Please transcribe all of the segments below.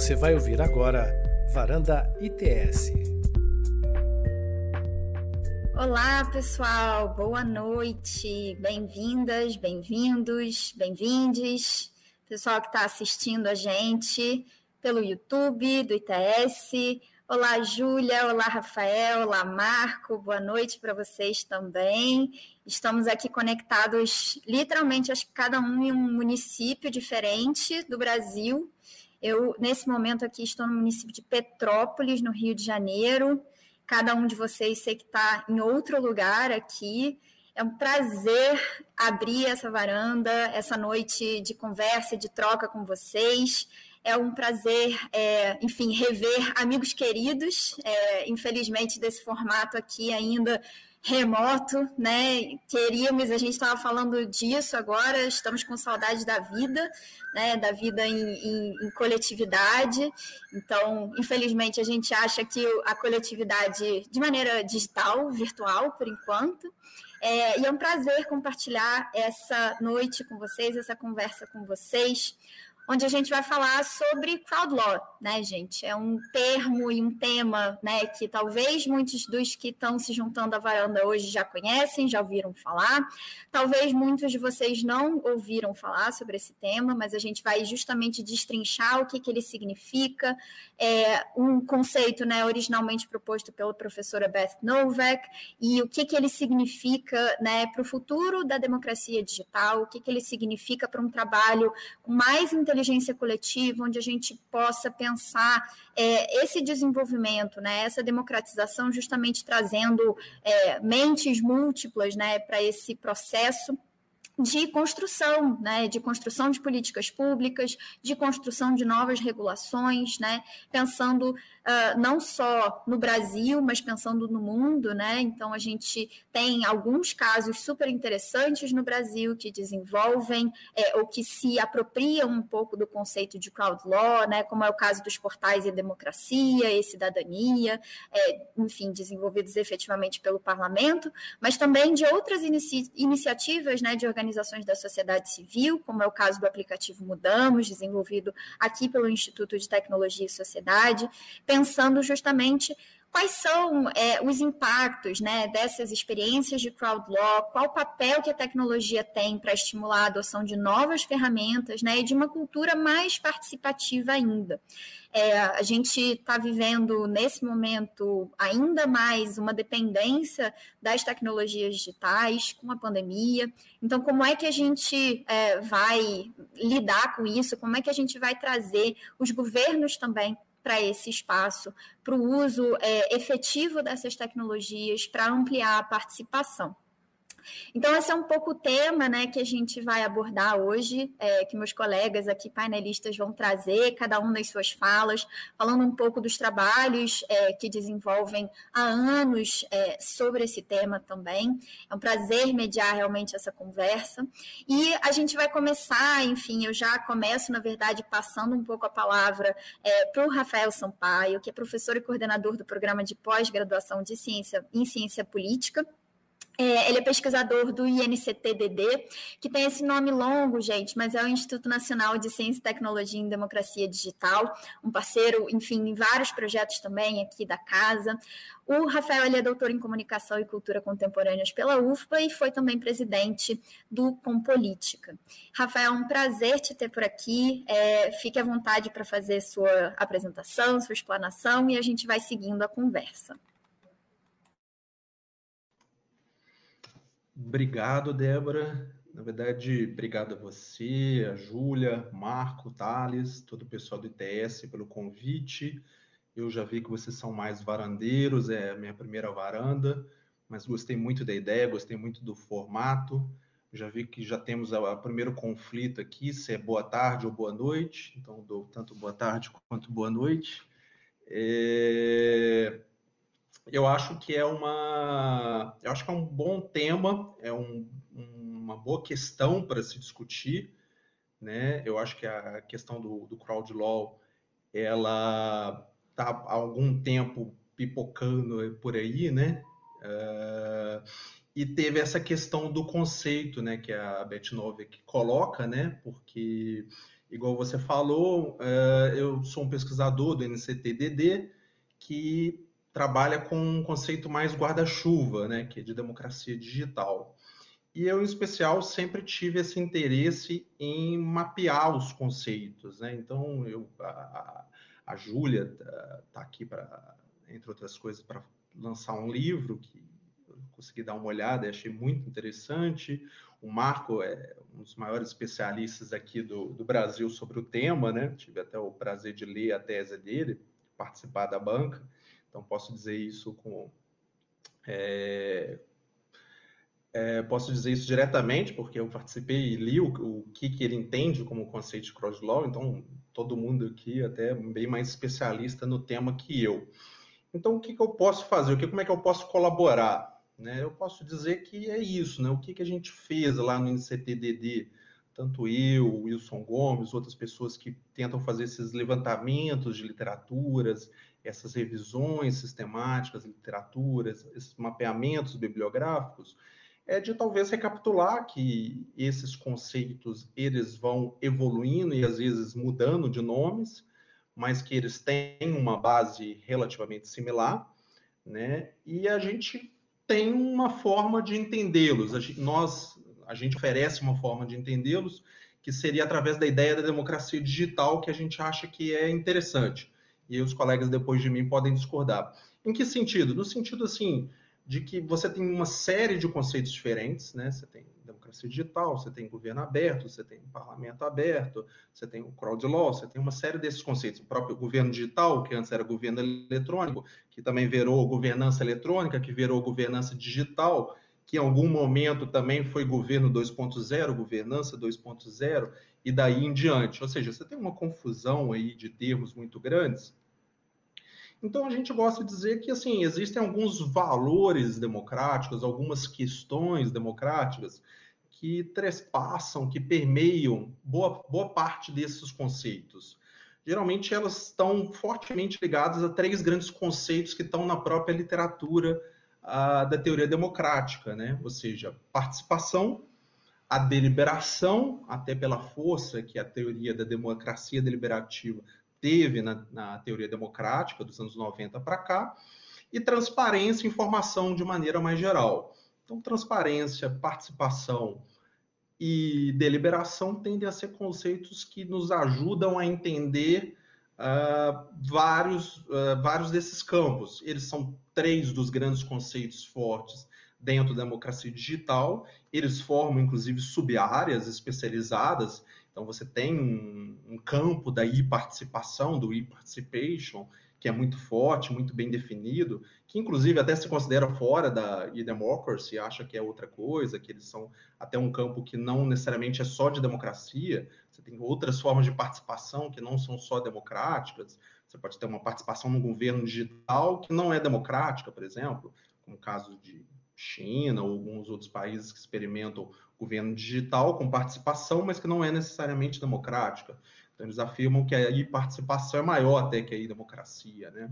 Você vai ouvir agora Varanda ITS. Olá, pessoal. Boa noite. Bem-vindas, bem-vindos, bem-vindes. Pessoal que está assistindo a gente pelo YouTube do ITS. Olá, Júlia. Olá, Rafael. Olá, Marco. Boa noite para vocês também. Estamos aqui conectados, literalmente, acho que cada um em um município diferente do Brasil. Eu, nesse momento aqui, estou no município de Petrópolis, no Rio de Janeiro. Cada um de vocês sei que está em outro lugar aqui. É um prazer abrir essa varanda, essa noite de conversa, de troca com vocês. É um prazer, é, enfim, rever amigos queridos. É, infelizmente, desse formato aqui ainda remoto, né? Queríamos, a gente estava falando disso agora, estamos com saudade da vida, né? Da vida em, em, em, coletividade. Então, infelizmente, a gente acha que a coletividade de maneira digital, virtual, por enquanto. É, e é um prazer compartilhar essa noite com vocês, essa conversa com vocês onde a gente vai falar sobre crowd law, né, gente? É um termo e um tema, né, que talvez muitos dos que estão se juntando à varanda hoje já conhecem, já ouviram falar. Talvez muitos de vocês não ouviram falar sobre esse tema, mas a gente vai justamente destrinchar o que, que ele significa. É um conceito, né, originalmente proposto pela professora Beth Novak e o que, que ele significa, né, para o futuro da democracia digital, o que, que ele significa para um trabalho mais inteligência inteligência coletiva, onde a gente possa pensar é, esse desenvolvimento, né, essa democratização, justamente trazendo é, mentes múltiplas né, para esse processo de construção, né, de construção de políticas públicas, de construção de novas regulações, né, pensando uh, não só no Brasil, mas pensando no mundo, né? Então a gente tem alguns casos super interessantes no Brasil que desenvolvem é, ou que se apropriam um pouco do conceito de crowd law, né? Como é o caso dos portais e democracia e cidadania, é, enfim, desenvolvidos efetivamente pelo parlamento, mas também de outras inici iniciativas, né, de organizações da sociedade civil, como é o caso do aplicativo Mudamos, desenvolvido aqui pelo Instituto de Tecnologia e Sociedade, pensando justamente quais são é, os impactos né, dessas experiências de crowd law, qual o papel que a tecnologia tem para estimular a adoção de novas ferramentas né, e de uma cultura mais participativa ainda. É, a gente está vivendo nesse momento ainda mais uma dependência das tecnologias digitais com a pandemia. Então, como é que a gente é, vai lidar com isso? Como é que a gente vai trazer os governos também para esse espaço, para o uso é, efetivo dessas tecnologias, para ampliar a participação. Então, esse é um pouco o tema né, que a gente vai abordar hoje, é, que meus colegas aqui, painelistas, vão trazer, cada um nas suas falas, falando um pouco dos trabalhos é, que desenvolvem há anos é, sobre esse tema também. É um prazer mediar realmente essa conversa. E a gente vai começar, enfim, eu já começo, na verdade, passando um pouco a palavra é, para o Rafael Sampaio, que é professor e coordenador do programa de pós-graduação de ciência em ciência política ele é pesquisador do INCTDD, que tem esse nome longo, gente, mas é o Instituto Nacional de Ciência, Tecnologia e Democracia Digital, um parceiro, enfim, em vários projetos também aqui da casa. O Rafael ele é doutor em Comunicação e Cultura Contemporâneas pela UFPA e foi também presidente do Compolítica. Rafael, é um prazer te ter por aqui. É, fique à vontade para fazer sua apresentação, sua explanação e a gente vai seguindo a conversa. Obrigado, Débora. Na verdade, obrigado a você, a Júlia, Marco, Thales, todo o pessoal do ITS pelo convite. Eu já vi que vocês são mais varandeiros, é a minha primeira varanda, mas gostei muito da ideia, gostei muito do formato. Já vi que já temos o primeiro conflito aqui, se é boa tarde ou boa noite, então dou tanto boa tarde quanto boa noite. É eu acho que é uma, eu acho que é um bom tema, é um, uma boa questão para se discutir, né? Eu acho que a questão do, do crowd law, ela está há algum tempo pipocando por aí, né? Uh, e teve essa questão do conceito, né, que a Beth Novik coloca, né? Porque igual você falou, uh, eu sou um pesquisador do NCTDD que trabalha com um conceito mais guarda-chuva, né, que é de democracia digital. E eu, em especial, sempre tive esse interesse em mapear os conceitos. Né? Então, eu, a, a Júlia está tá aqui, para, entre outras coisas, para lançar um livro que eu consegui dar uma olhada e achei muito interessante. O Marco é um dos maiores especialistas aqui do, do Brasil sobre o tema, né? Tive até o prazer de ler a tese dele, participar da banca. Então, posso dizer isso com. É, é, posso dizer isso diretamente, porque eu participei e li o, o que, que ele entende como conceito de cross-law, então todo mundo aqui até bem mais especialista no tema que eu. Então, o que, que eu posso fazer? O que, como é que eu posso colaborar? Né? Eu posso dizer que é isso, né? o que, que a gente fez lá no NCTDD, tanto eu, Wilson Gomes, outras pessoas que tentam fazer esses levantamentos de literaturas, essas revisões sistemáticas, literaturas, esses mapeamentos bibliográficos, é de talvez recapitular que esses conceitos eles vão evoluindo e às vezes mudando de nomes, mas que eles têm uma base relativamente similar, né? E a gente tem uma forma de entendê-los. Nós a gente oferece uma forma de entendê-los que seria através da ideia da democracia digital que a gente acha que é interessante e os colegas depois de mim podem discordar. Em que sentido? No sentido assim de que você tem uma série de conceitos diferentes, né? Você tem democracia digital, você tem governo aberto, você tem parlamento aberto, você tem o crowd law, você tem uma série desses conceitos. O próprio governo digital, que antes era governo eletrônico, que também virou governança eletrônica, que virou governança digital, que em algum momento também foi governo 2.0, governança 2.0, e daí em diante. Ou seja, você tem uma confusão aí de termos muito grandes então a gente gosta de dizer que assim existem alguns valores democráticos, algumas questões democráticas que trespassam, que permeiam boa, boa parte desses conceitos. Geralmente elas estão fortemente ligadas a três grandes conceitos que estão na própria literatura a, da teoria democrática, né? Ou seja, participação, a deliberação, até pela força que a teoria da democracia deliberativa teve na, na teoria democrática dos anos 90 para cá, e transparência e informação de maneira mais geral. Então, transparência, participação e deliberação tendem a ser conceitos que nos ajudam a entender uh, vários, uh, vários desses campos. Eles são três dos grandes conceitos fortes dentro da democracia digital. Eles formam, inclusive, sub-áreas especializadas então, você tem um, um campo da e-participação, do e-participation, que é muito forte, muito bem definido, que inclusive até se considera fora da e-democracy, acha que é outra coisa, que eles são até um campo que não necessariamente é só de democracia, você tem outras formas de participação que não são só democráticas, você pode ter uma participação no governo digital que não é democrática, por exemplo, como o caso de China ou alguns outros países que experimentam governo digital com participação, mas que não é necessariamente democrática. Então, eles afirmam que a participação é maior até que a democracia, né?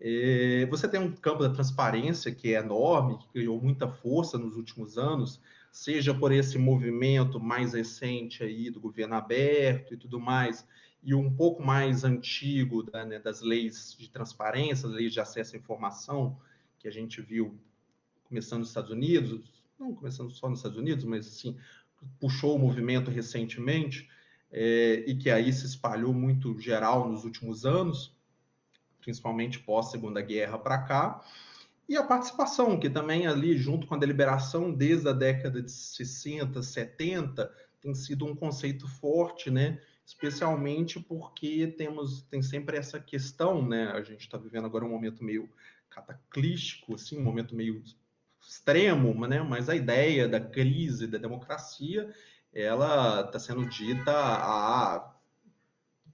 É, você tem um campo da transparência que é enorme, que criou muita força nos últimos anos, seja por esse movimento mais recente aí do governo aberto e tudo mais, e um pouco mais antigo da, né, das leis de transparência, leis de acesso à informação, que a gente viu começando nos Estados Unidos, não começando só nos Estados Unidos, mas assim, puxou o movimento recentemente é, e que aí se espalhou muito geral nos últimos anos, principalmente pós Segunda Guerra para cá, e a participação, que também ali, junto com a deliberação, desde a década de 60, 70, tem sido um conceito forte, né? Especialmente porque temos, tem sempre essa questão, né? A gente está vivendo agora um momento meio cataclístico, assim, um momento meio extremo, né? mas a ideia da crise da democracia ela está sendo dita há,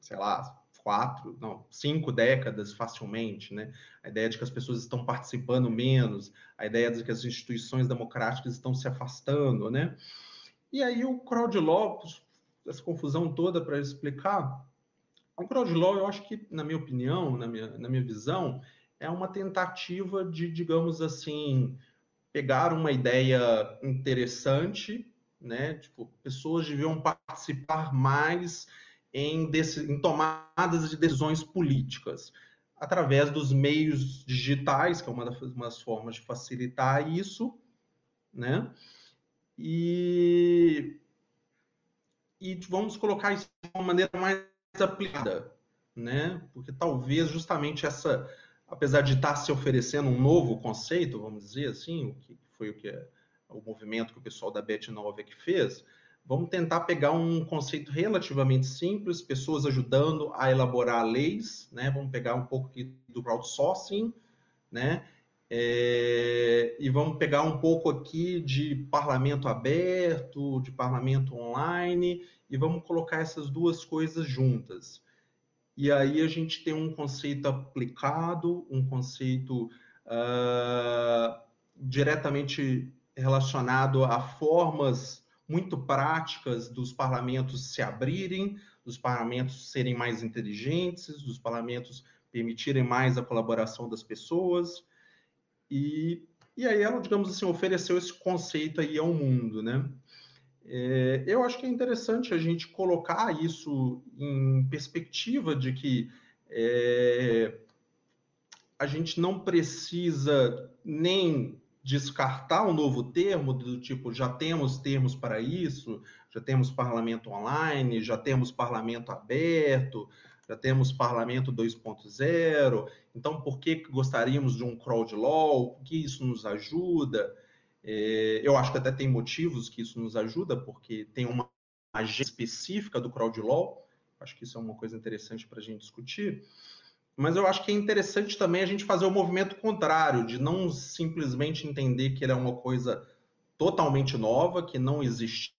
sei lá, quatro, não, cinco décadas facilmente, né? A ideia de que as pessoas estão participando menos, a ideia de que as instituições democráticas estão se afastando, né? E aí o crowd law, essa confusão toda para explicar, o crowd law, eu acho que, na minha opinião, na minha, na minha visão, é uma tentativa de, digamos assim, pegar uma ideia interessante, né? Tipo, pessoas deviam participar mais em, em tomadas de decisões políticas, através dos meios digitais, que é uma das, uma das formas de facilitar isso, né? E, e vamos colocar isso de uma maneira mais aplicada, né? Porque talvez justamente essa, apesar de estar se oferecendo um novo conceito, vamos dizer assim, o que foi o que é, o movimento que o pessoal da Bet Nova que fez, vamos tentar pegar um conceito relativamente simples, pessoas ajudando a elaborar leis, né? Vamos pegar um pouco aqui do crowdsourcing, né? É, e vamos pegar um pouco aqui de parlamento aberto, de parlamento online, e vamos colocar essas duas coisas juntas. E aí a gente tem um conceito aplicado, um conceito uh, diretamente relacionado a formas muito práticas dos parlamentos se abrirem, dos parlamentos serem mais inteligentes, dos parlamentos permitirem mais a colaboração das pessoas. E, e aí ela, digamos assim, ofereceu esse conceito aí ao mundo, né? É, eu acho que é interessante a gente colocar isso em perspectiva de que é, a gente não precisa nem descartar um novo termo do tipo já temos termos para isso, já temos parlamento online, já temos parlamento aberto, já temos parlamento 2.0. Então, por que gostaríamos de um crowd law? O que isso nos ajuda? É, eu acho que até tem motivos que isso nos ajuda, porque tem uma agenda específica do crowd law. Acho que isso é uma coisa interessante para a gente discutir. Mas eu acho que é interessante também a gente fazer o movimento contrário, de não simplesmente entender que ele é uma coisa totalmente nova, que não existia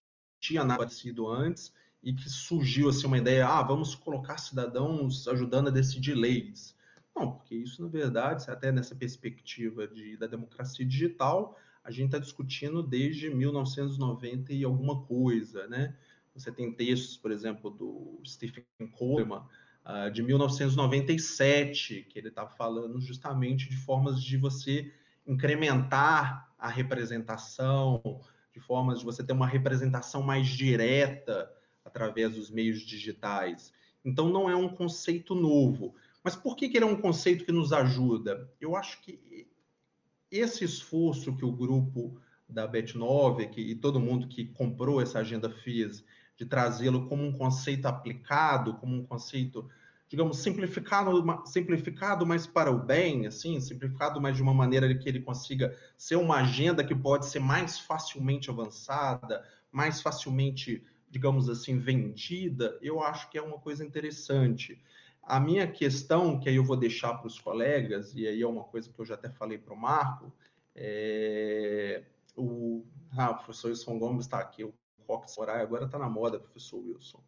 nada parecido antes, e que surgiu assim uma ideia, ah, vamos colocar cidadãos ajudando a decidir leis. Não, porque isso, na verdade, até nessa perspectiva de, da democracia digital, a gente está discutindo desde 1990 e alguma coisa, né? Você tem textos, por exemplo, do Stephen Coleman, uh, de 1997, que ele estava falando justamente de formas de você incrementar a representação, de formas de você ter uma representação mais direta através dos meios digitais. Então, não é um conceito novo. Mas por que, que ele é um conceito que nos ajuda? Eu acho que esse esforço que o grupo da Bet9 que, e todo mundo que comprou essa agenda fez, de trazê-lo como um conceito aplicado, como um conceito, digamos, simplificado, simplificado, mas para o bem, assim, simplificado, mas de uma maneira que ele consiga ser uma agenda que pode ser mais facilmente avançada, mais facilmente, digamos assim, vendida, eu acho que é uma coisa interessante. A minha questão, que aí eu vou deixar para os colegas, e aí é uma coisa que eu já até falei para o Marco, é... o, ah, o professor Wilson Gomes está aqui, o Rock Samurai agora está na moda, professor Wilson.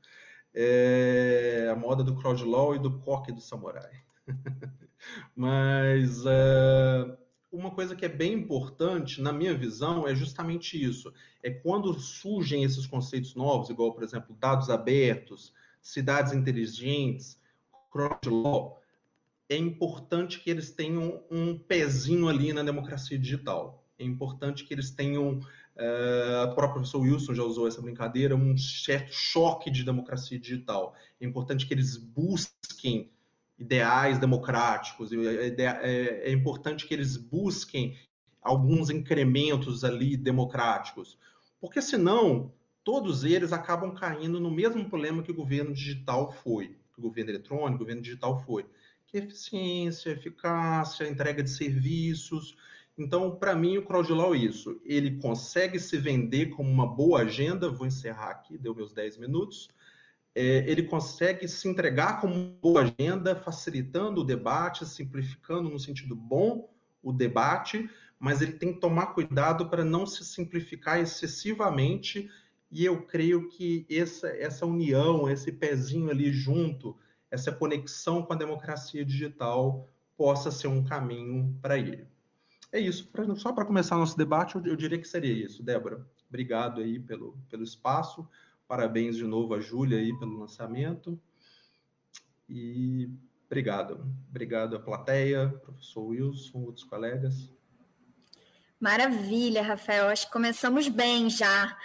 É... a moda do crowd law e do coque do samurai. Mas uh, uma coisa que é bem importante, na minha visão, é justamente isso. É quando surgem esses conceitos novos, igual, por exemplo, dados abertos, cidades inteligentes, crowd law, é importante que eles tenham um pezinho ali na democracia digital. É importante que eles tenham, uh, o próprio professor Wilson já usou essa brincadeira, um certo choque de democracia digital. É importante que eles busquem ideais democráticos, é, é, é importante que eles busquem alguns incrementos ali democráticos, porque senão todos eles acabam caindo no mesmo problema que o governo digital foi que o governo eletrônico, o governo digital foi, que é eficiência, eficácia, entrega de serviços. Então, para mim, o CrowdLaw é isso. Ele consegue se vender como uma boa agenda, vou encerrar aqui, deu meus 10 minutos. É, ele consegue se entregar como uma boa agenda, facilitando o debate, simplificando no sentido bom o debate, mas ele tem que tomar cuidado para não se simplificar excessivamente e eu creio que essa, essa união, esse pezinho ali junto, essa conexão com a democracia digital possa ser um caminho para ele. É isso. Só para começar nosso debate, eu, eu, diria que seria isso. Débora, obrigado aí pelo, pelo espaço. Parabéns de novo a Júlia aí pelo lançamento. E obrigado. Obrigado à plateia, professor Wilson, outros colegas. Maravilha, Rafael. Acho que começamos bem já,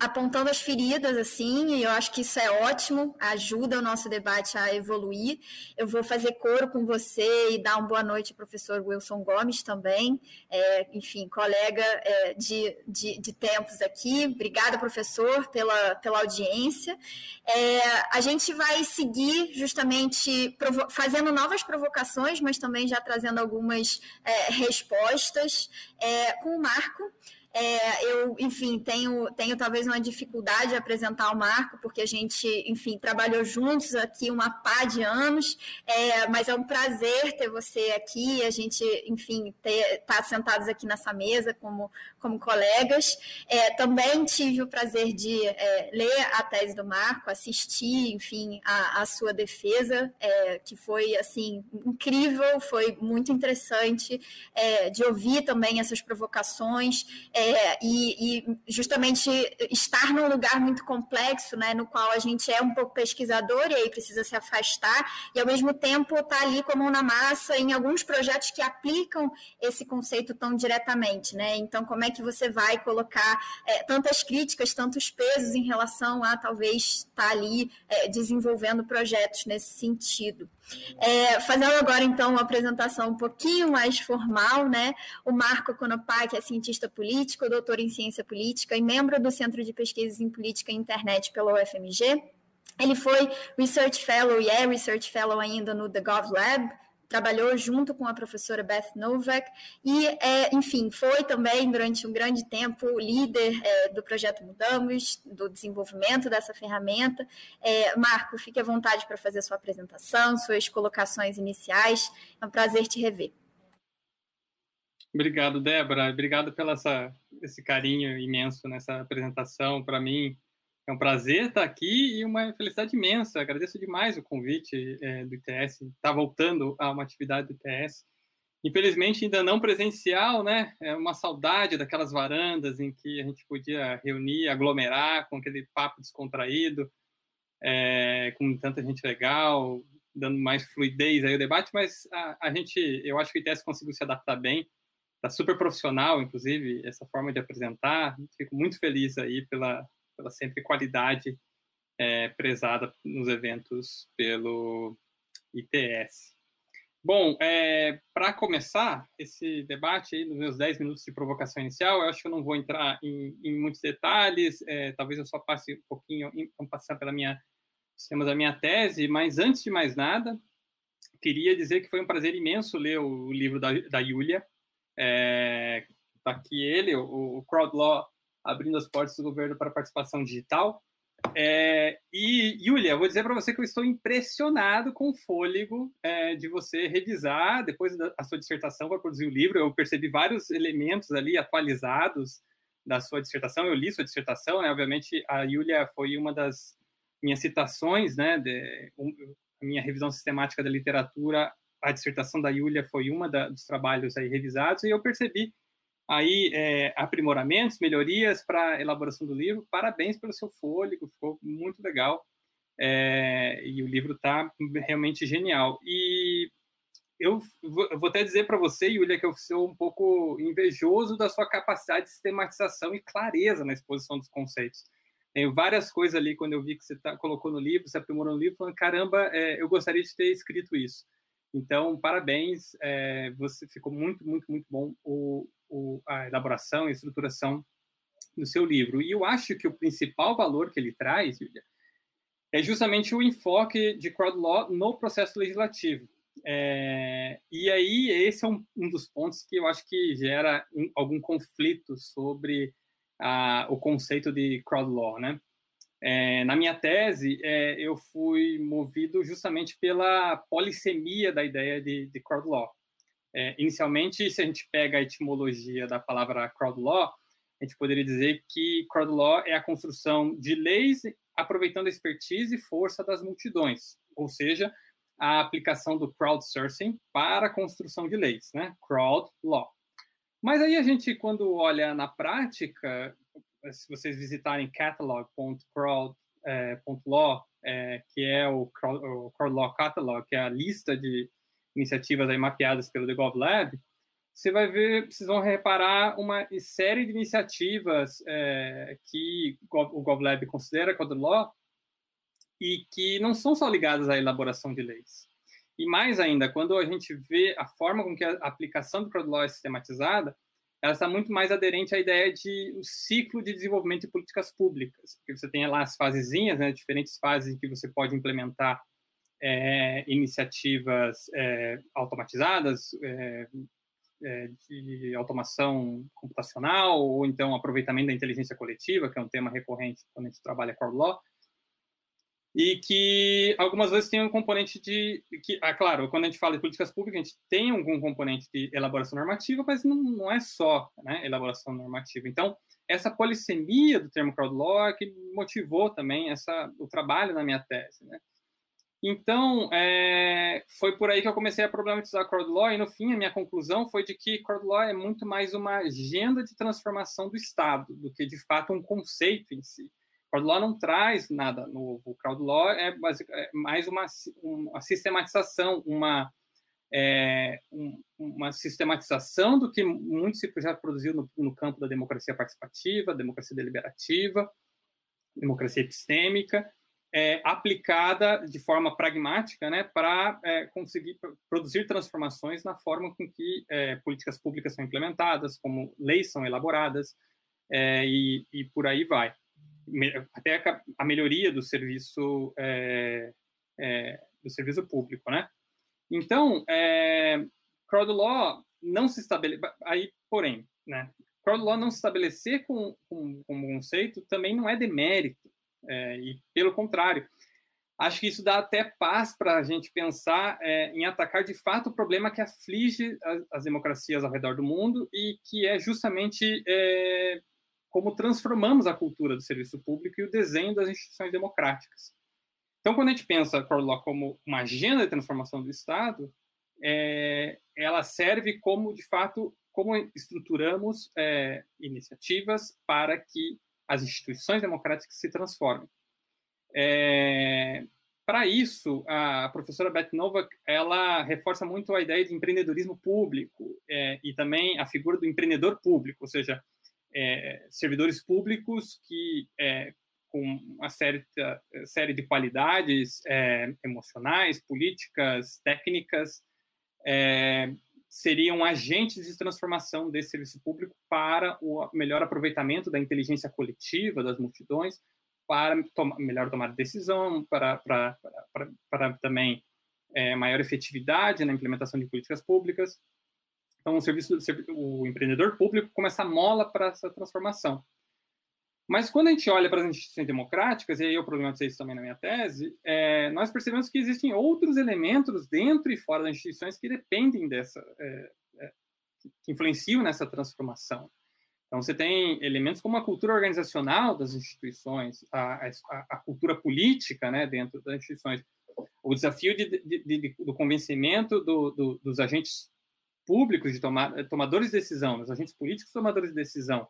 apontando as feridas, assim, e eu acho que isso é ótimo, ajuda o nosso debate a evoluir. Eu vou fazer coro com você e dar uma boa noite ao professor Wilson Gomes também, é, enfim, colega é, de, de, de, tempos aqui. Obrigada, professor, pela, pela audiência. É, a gente vai seguir justamente fazendo novas provocações, mas também já trazendo algumas é, respostas é, com o Marco. É, eu, enfim, tenho, tenho talvez uma dificuldade de apresentar o Marco, porque a gente, enfim, trabalhou juntos aqui uma pá de anos, é, mas é um prazer ter você aqui, a gente, enfim, estar tá sentados aqui nessa mesa como, como colegas. É, também tive o prazer de é, ler a tese do Marco, assistir, enfim, a, a sua defesa, é, que foi, assim, incrível, foi muito interessante é, de ouvir também essas provocações é, e, e, justamente estar num lugar muito complexo, né, no qual a gente é um pouco pesquisador e aí precisa se afastar, e ao mesmo tempo estar tá ali com a mão na massa em alguns projetos que aplicam esse conceito tão diretamente, né? Então, como é que você vai colocar é, tantas críticas, tantos pesos em relação a talvez estar tá ali é, desenvolvendo projetos nesse sentido? É, fazendo agora, então, uma apresentação um pouquinho mais formal, né? O Marco que é cientista político, doutor em ciência política e membro do Centro de Pesquisas em Política e Internet pela UFMG. Ele foi Research Fellow e é Research Fellow ainda no The Gov Lab, trabalhou junto com a professora Beth Novak e, é, enfim, foi também durante um grande tempo líder é, do projeto Mudamos, do desenvolvimento dessa ferramenta. É, Marco, fique à vontade para fazer sua apresentação, suas colocações iniciais. É um prazer te rever. Obrigado, Débora. Obrigado pelo essa, esse carinho imenso nessa apresentação. Para mim, é um prazer estar aqui e uma felicidade imensa. Agradeço demais o convite é, do ITS, está voltando a uma atividade do ITS. Infelizmente, ainda não presencial, né? É uma saudade daquelas varandas em que a gente podia reunir, aglomerar com aquele papo descontraído, é, com tanta gente legal, dando mais fluidez aí ao debate, mas a, a gente, eu acho que o ITS conseguiu se adaptar bem, está super profissional, inclusive, essa forma de apresentar. Fico muito feliz aí pela, pela sempre qualidade é, prezada nos eventos pelo ITS. Bom, é, para começar esse debate, aí, nos meus 10 minutos de provocação inicial, eu acho que eu não vou entrar em, em muitos detalhes, é, talvez eu só passe um pouquinho, vamos passar pela minha, temas da minha tese, mas antes de mais nada, queria dizer que foi um prazer imenso ler o livro da, da Yulia, é, tá aqui ele, o, o Crowd Law abrindo as portas do governo para participação digital. É, e, Yulia, vou dizer para você que eu estou impressionado com o fôlego é, de você revisar depois da sua dissertação para produzir o livro. Eu percebi vários elementos ali atualizados da sua dissertação. Eu li sua dissertação, né? Obviamente, a Yulia foi uma das minhas citações, né? De, um, a minha revisão sistemática da literatura, a dissertação da Yulia foi uma da, dos trabalhos aí revisados, e eu percebi aí é, aprimoramentos, melhorias para a elaboração do livro. Parabéns pelo seu fôlego, ficou muito legal. É, e o livro está realmente genial. E eu vou, até dizer para você, Yulia, que eu sou um pouco invejoso da sua capacidade de sistematização e clareza na exposição dos conceitos. Tem várias coisas ali, quando eu vi que você tá, colocou no livro, você aprimorou no livro, falando, caramba, é, eu gostaria de ter escrito isso. Então, parabéns, é, você ficou muito, muito, muito bom o, o, a elaboração e estruturação do seu livro. E eu acho que o principal valor que ele traz, Julia, é justamente o enfoque de crowd law no processo legislativo. É, e aí, esse é um, um, dos pontos que eu acho que gera um, algum conflito sobre a, o conceito de crowd law, né? É, na minha tese, é, eu fui movido justamente pela polissemia da ideia de, de crowd law. É, inicialmente, se a gente pega a etimologia da palavra crowd law, a gente poderia dizer que crowd law é a construção de leis aproveitando a expertise e força das multidões, ou seja, a aplicação do crowdsourcing para a construção de leis, né? Crowd law. Mas aí a gente, quando olha na prática, se vocês visitarem catalog.crowd.law, é, é, que é o o crowd Law Catalog, que é a lista de iniciativas aí mapeadas pelo The Lab, você vai ver, vocês vão reparar uma série de iniciativas é, que o GovLab considera Code Law e que não são só ligadas à elaboração de leis. E mais ainda, quando a gente vê a forma com que a aplicação do Code Law é sistematizada, ela está muito mais aderente à ideia de um ciclo de desenvolvimento de políticas públicas, porque você tem lá as fasezinhas, né, diferentes fases em que você pode implementar é, iniciativas é, automatizadas, é, é, de automação computacional, ou então aproveitamento da inteligência coletiva, que é um tema recorrente quando a gente trabalha com Law, e que algumas vezes tem um componente de que, ah, claro, quando a gente fala de políticas públicas, a gente tem algum componente de elaboração normativa, mas não, não é só né, elaboração normativa. Então, essa polissemia do termo crowd law é que motivou também essa, o trabalho na minha tese. Né? Então, é, foi por aí que eu comecei a problematizar crowd law, e no fim, a minha conclusão foi de que crowd law é muito mais uma agenda de transformação do Estado do que, de fato, um conceito em si. Crowd Law não traz nada novo. O Crowd Law é, é mais uma, uma sistematização, uma, é, um, uma sistematização do que muito se já produziu no, no, campo da democracia participativa, democracia deliberativa, democracia epistêmica, é, aplicada de forma pragmática né, para é, conseguir produzir transformações na forma com que é, políticas públicas são implementadas, como leis são elaboradas, é, e, e por aí vai até a melhoria do serviço é, é, do serviço público, né? Então, é, crowd law não se estabelece aí, porém, né? Crowd law não se estabelecer com, com, com um conceito também não é demérito, é, e pelo contrário, acho que isso dá até paz para a gente pensar é, em atacar de fato o problema que aflige as, as, democracias ao redor do mundo e que é justamente é, como transformamos a cultura do serviço público e o desenho das instituições democráticas. Então, quando a gente pensa Law como uma agenda de transformação do Estado, é, ela serve como, de fato, como estruturamos é, iniciativas para que as instituições democráticas se transformem. É, para isso, a professora Beth Novak ela reforça muito a ideia de empreendedorismo público é, e também a figura do empreendedor público, ou seja, é, servidores públicos que, é, com uma série, série de qualidades é, emocionais, políticas, técnicas, é, seriam agentes de transformação desse serviço público para o melhor aproveitamento da inteligência coletiva das multidões, para tomar, melhor tomar decisão, para, para, para, para também é, maior efetividade na implementação de políticas públicas. Então, o, serviço, o empreendedor público começa a mola para essa transformação. Mas quando a gente olha para as instituições democráticas, e aí eu problematizei isso também na minha tese, é, nós percebemos que existem outros elementos dentro e fora das instituições que dependem dessa, é, é, que influenciam nessa transformação. Então, você tem elementos como a cultura organizacional das instituições, a, a, a cultura política né, dentro das instituições, o desafio de, de, de, do convencimento do, do, dos agentes públicos, de tomar, tomadores de decisão, os agentes políticos tomadores de decisão.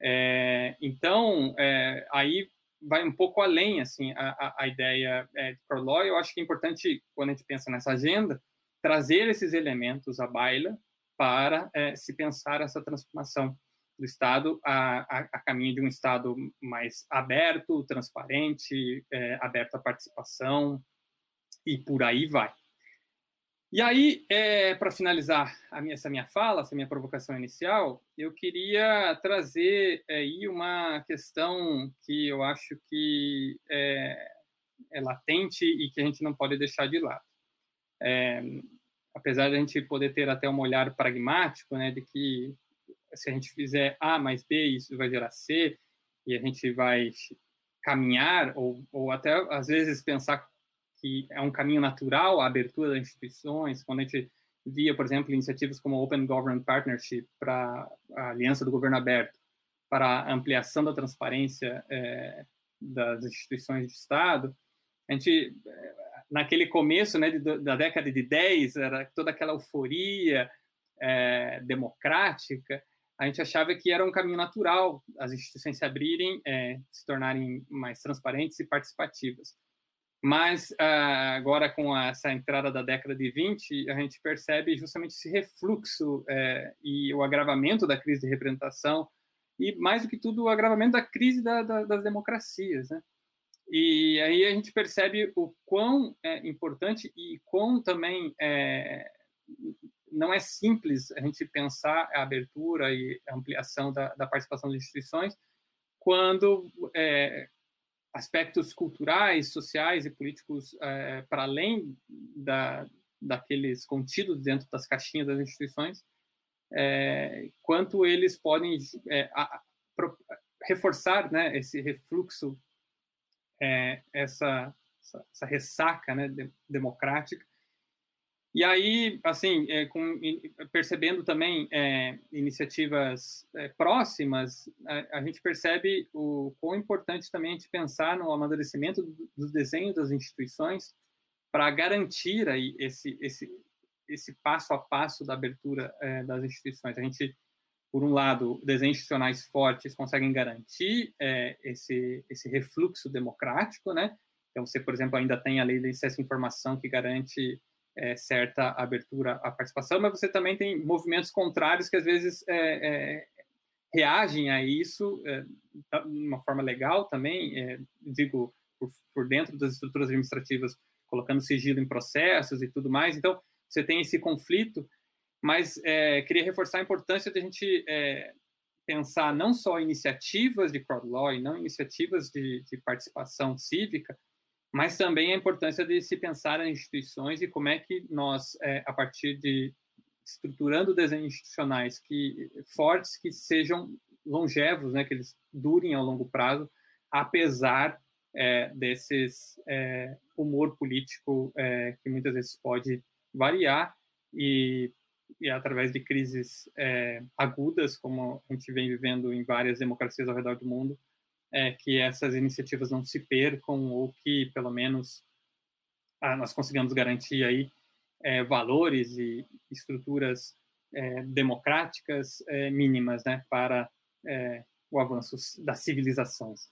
É, então, é, aí vai um pouco além, assim, a, a, ideia é, de Crowlaw. Eu acho que é importante, quando a gente pensa nessa agenda, trazer esses elementos à baila para é, se pensar essa transformação do Estado a, a, a, caminho de um Estado mais aberto, transparente, é, aberto à participação e por aí vai. E aí, é, para finalizar minha, essa minha fala, essa minha provocação inicial, eu queria trazer é, aí uma questão que eu acho que é, é, latente e que a gente não pode deixar de lado. É, apesar de a gente poder ter até um olhar pragmático, né, de que se a gente fizer A mais B, isso vai gerar C, e a gente vai caminhar, ou, ou até às vezes pensar que é um caminho natural a abertura das instituições, quando a gente via, por exemplo, iniciativas como Open Government Partnership para a Aliança do Governo Aberto, para a ampliação da transparência é, das instituições de Estado, a gente, é, naquele começo né, de, da década de 10, era toda aquela euforia é, democrática, a gente achava que era um caminho natural as instituições se abrirem, é, se tornarem mais transparentes e participativas. Mas uh, agora, com essa entrada da década de 20, a gente percebe justamente esse refluxo é, e o agravamento da crise de representação, e mais do que tudo, o agravamento da crise da, da, das democracias. Né? E aí a gente percebe o quão é importante e quão também é, não é simples a gente pensar a abertura e a ampliação da, da participação das instituições quando é, aspectos culturais, sociais e políticos é, para além da, daqueles contidos dentro das caixinhas das instituições, é, quanto eles podem é, a, reforçar né, esse refluxo, essa, essa, essa, ressaca né, de, democrática e aí, assim, é, com, percebendo também é, iniciativas é, próximas, a, a, gente percebe o quão importante também a gente pensar no amadurecimento do, dos desenhos das instituições para garantir aí esse, esse, esse passo a passo da abertura é, das instituições. A gente, por um lado, desenhos institucionais fortes conseguem garantir é, esse, esse refluxo democrático, né? Então, você, por exemplo, ainda tem a lei de acesso à informação que garante é, certa abertura à participação, mas você também tem movimentos contrários que às vezes é, é, reagem a isso é, de uma forma legal também, é, digo, por, por, dentro das estruturas administrativas, colocando sigilo em processos e tudo mais. Então, você tem esse conflito, mas é, queria reforçar a importância de a gente pensar não só iniciativas de crowd law e não iniciativas de, de participação cívica, mas também a importância de se pensar em instituições e como é que nós, é, a partir de estruturando desenhos institucionais que fortes, que sejam longevos, né, que eles durem ao longo prazo, apesar é, desses é, humor político é, que muitas vezes pode variar e, e através de crises é, agudas, como a gente vem vivendo em várias democracias ao redor do mundo, é, que essas iniciativas não se percam ou que, pelo menos, ah, nós consigamos garantir aí é, valores e estruturas é, democráticas é, mínimas né, para é, o avanço das civilizações.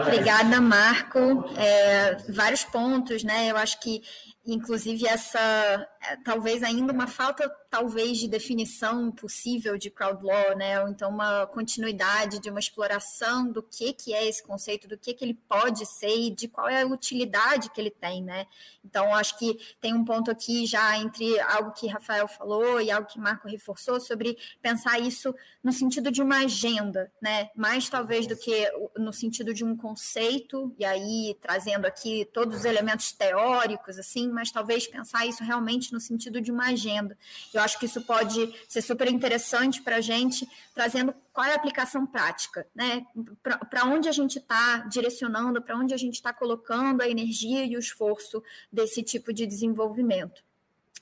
Obrigada, Marco. É, vários pontos, né? Eu acho que, inclusive, essa é, talvez ainda uma falta talvez de definição possível de crowd law, né? Ou então uma continuidade de uma exploração do que que é esse conceito, do que que ele pode ser e de qual é a utilidade que ele tem, né? Então acho que tem um ponto aqui já entre algo que Rafael falou e algo que Marco reforçou sobre pensar isso no sentido de uma agenda, né? Mais talvez do que no sentido de um conceito e aí trazendo aqui todos os elementos teóricos assim, mas talvez pensar isso realmente no sentido de uma agenda. Eu acho que isso pode ser super interessante para a gente, trazendo qual é a aplicação prática, né? Para onde a gente está direcionando, para onde a gente está colocando a energia e o esforço desse tipo de desenvolvimento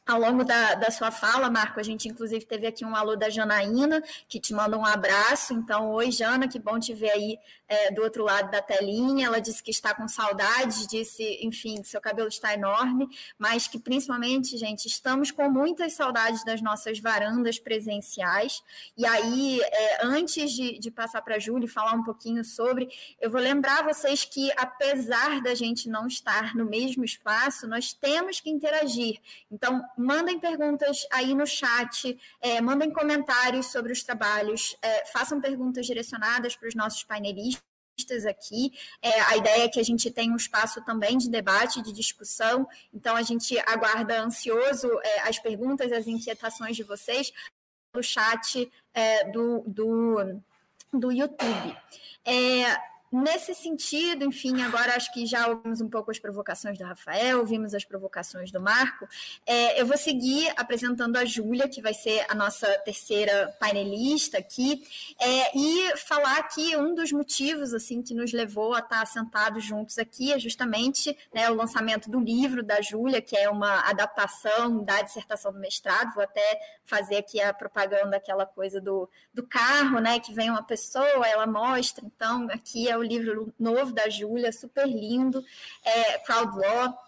ao longo da, da sua fala, Marco, a gente inclusive teve aqui um alô da Janaína, que te manda um abraço. Então, oi, Jana, que bom te ver aí é, do outro lado da telinha. Ela disse que está com saudade, disse, enfim, que seu cabelo está enorme, mas que principalmente, gente, estamos com muitas saudades das nossas varandas presenciais. E aí, é, antes de, de passar para a Júlia falar um pouquinho sobre, eu vou lembrar vocês que, apesar da gente não estar no mesmo espaço, nós temos que interagir. Então, mandem perguntas aí no chat, é, mandem comentários sobre os trabalhos, é, façam perguntas direcionadas para os nossos painelistas aqui. É, a ideia é que a gente tenha um espaço também de debate, de discussão. Então, a gente aguarda ansioso é, as perguntas, as inquietações de vocês no chat é, do, do, do YouTube. É, Nesse sentido, enfim, agora acho que já ouvimos um pouco as provocações do Rafael, ouvimos as provocações do Marco. É, eu vou seguir apresentando a Júlia, que vai ser a nossa terceira painelista aqui, é, e falar que um dos motivos assim que nos levou a estar sentados juntos aqui é justamente né, o lançamento do livro da Júlia, que é uma adaptação da dissertação do mestrado. Vou até fazer aqui a propaganda, aquela coisa do, do carro, né? Que vem uma pessoa, ela mostra, então aqui é o livro novo da Júlia, super lindo, é, Proud Law.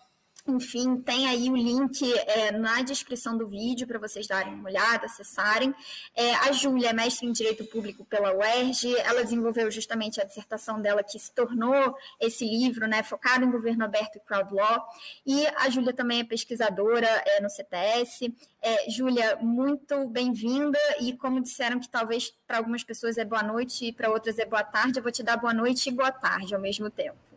Enfim, tem aí o link é, na descrição do vídeo para vocês darem uma olhada, acessarem. É, a Júlia é mestre em Direito Público pela UERJ, ela desenvolveu justamente a dissertação dela que se tornou esse livro, né, focado em governo aberto e crowd law. E a Júlia também é pesquisadora é, no CTS. É, Júlia, muito bem-vinda e como disseram que talvez para algumas pessoas é boa noite e para outras é boa tarde, eu vou te dar boa noite e boa tarde ao mesmo tempo.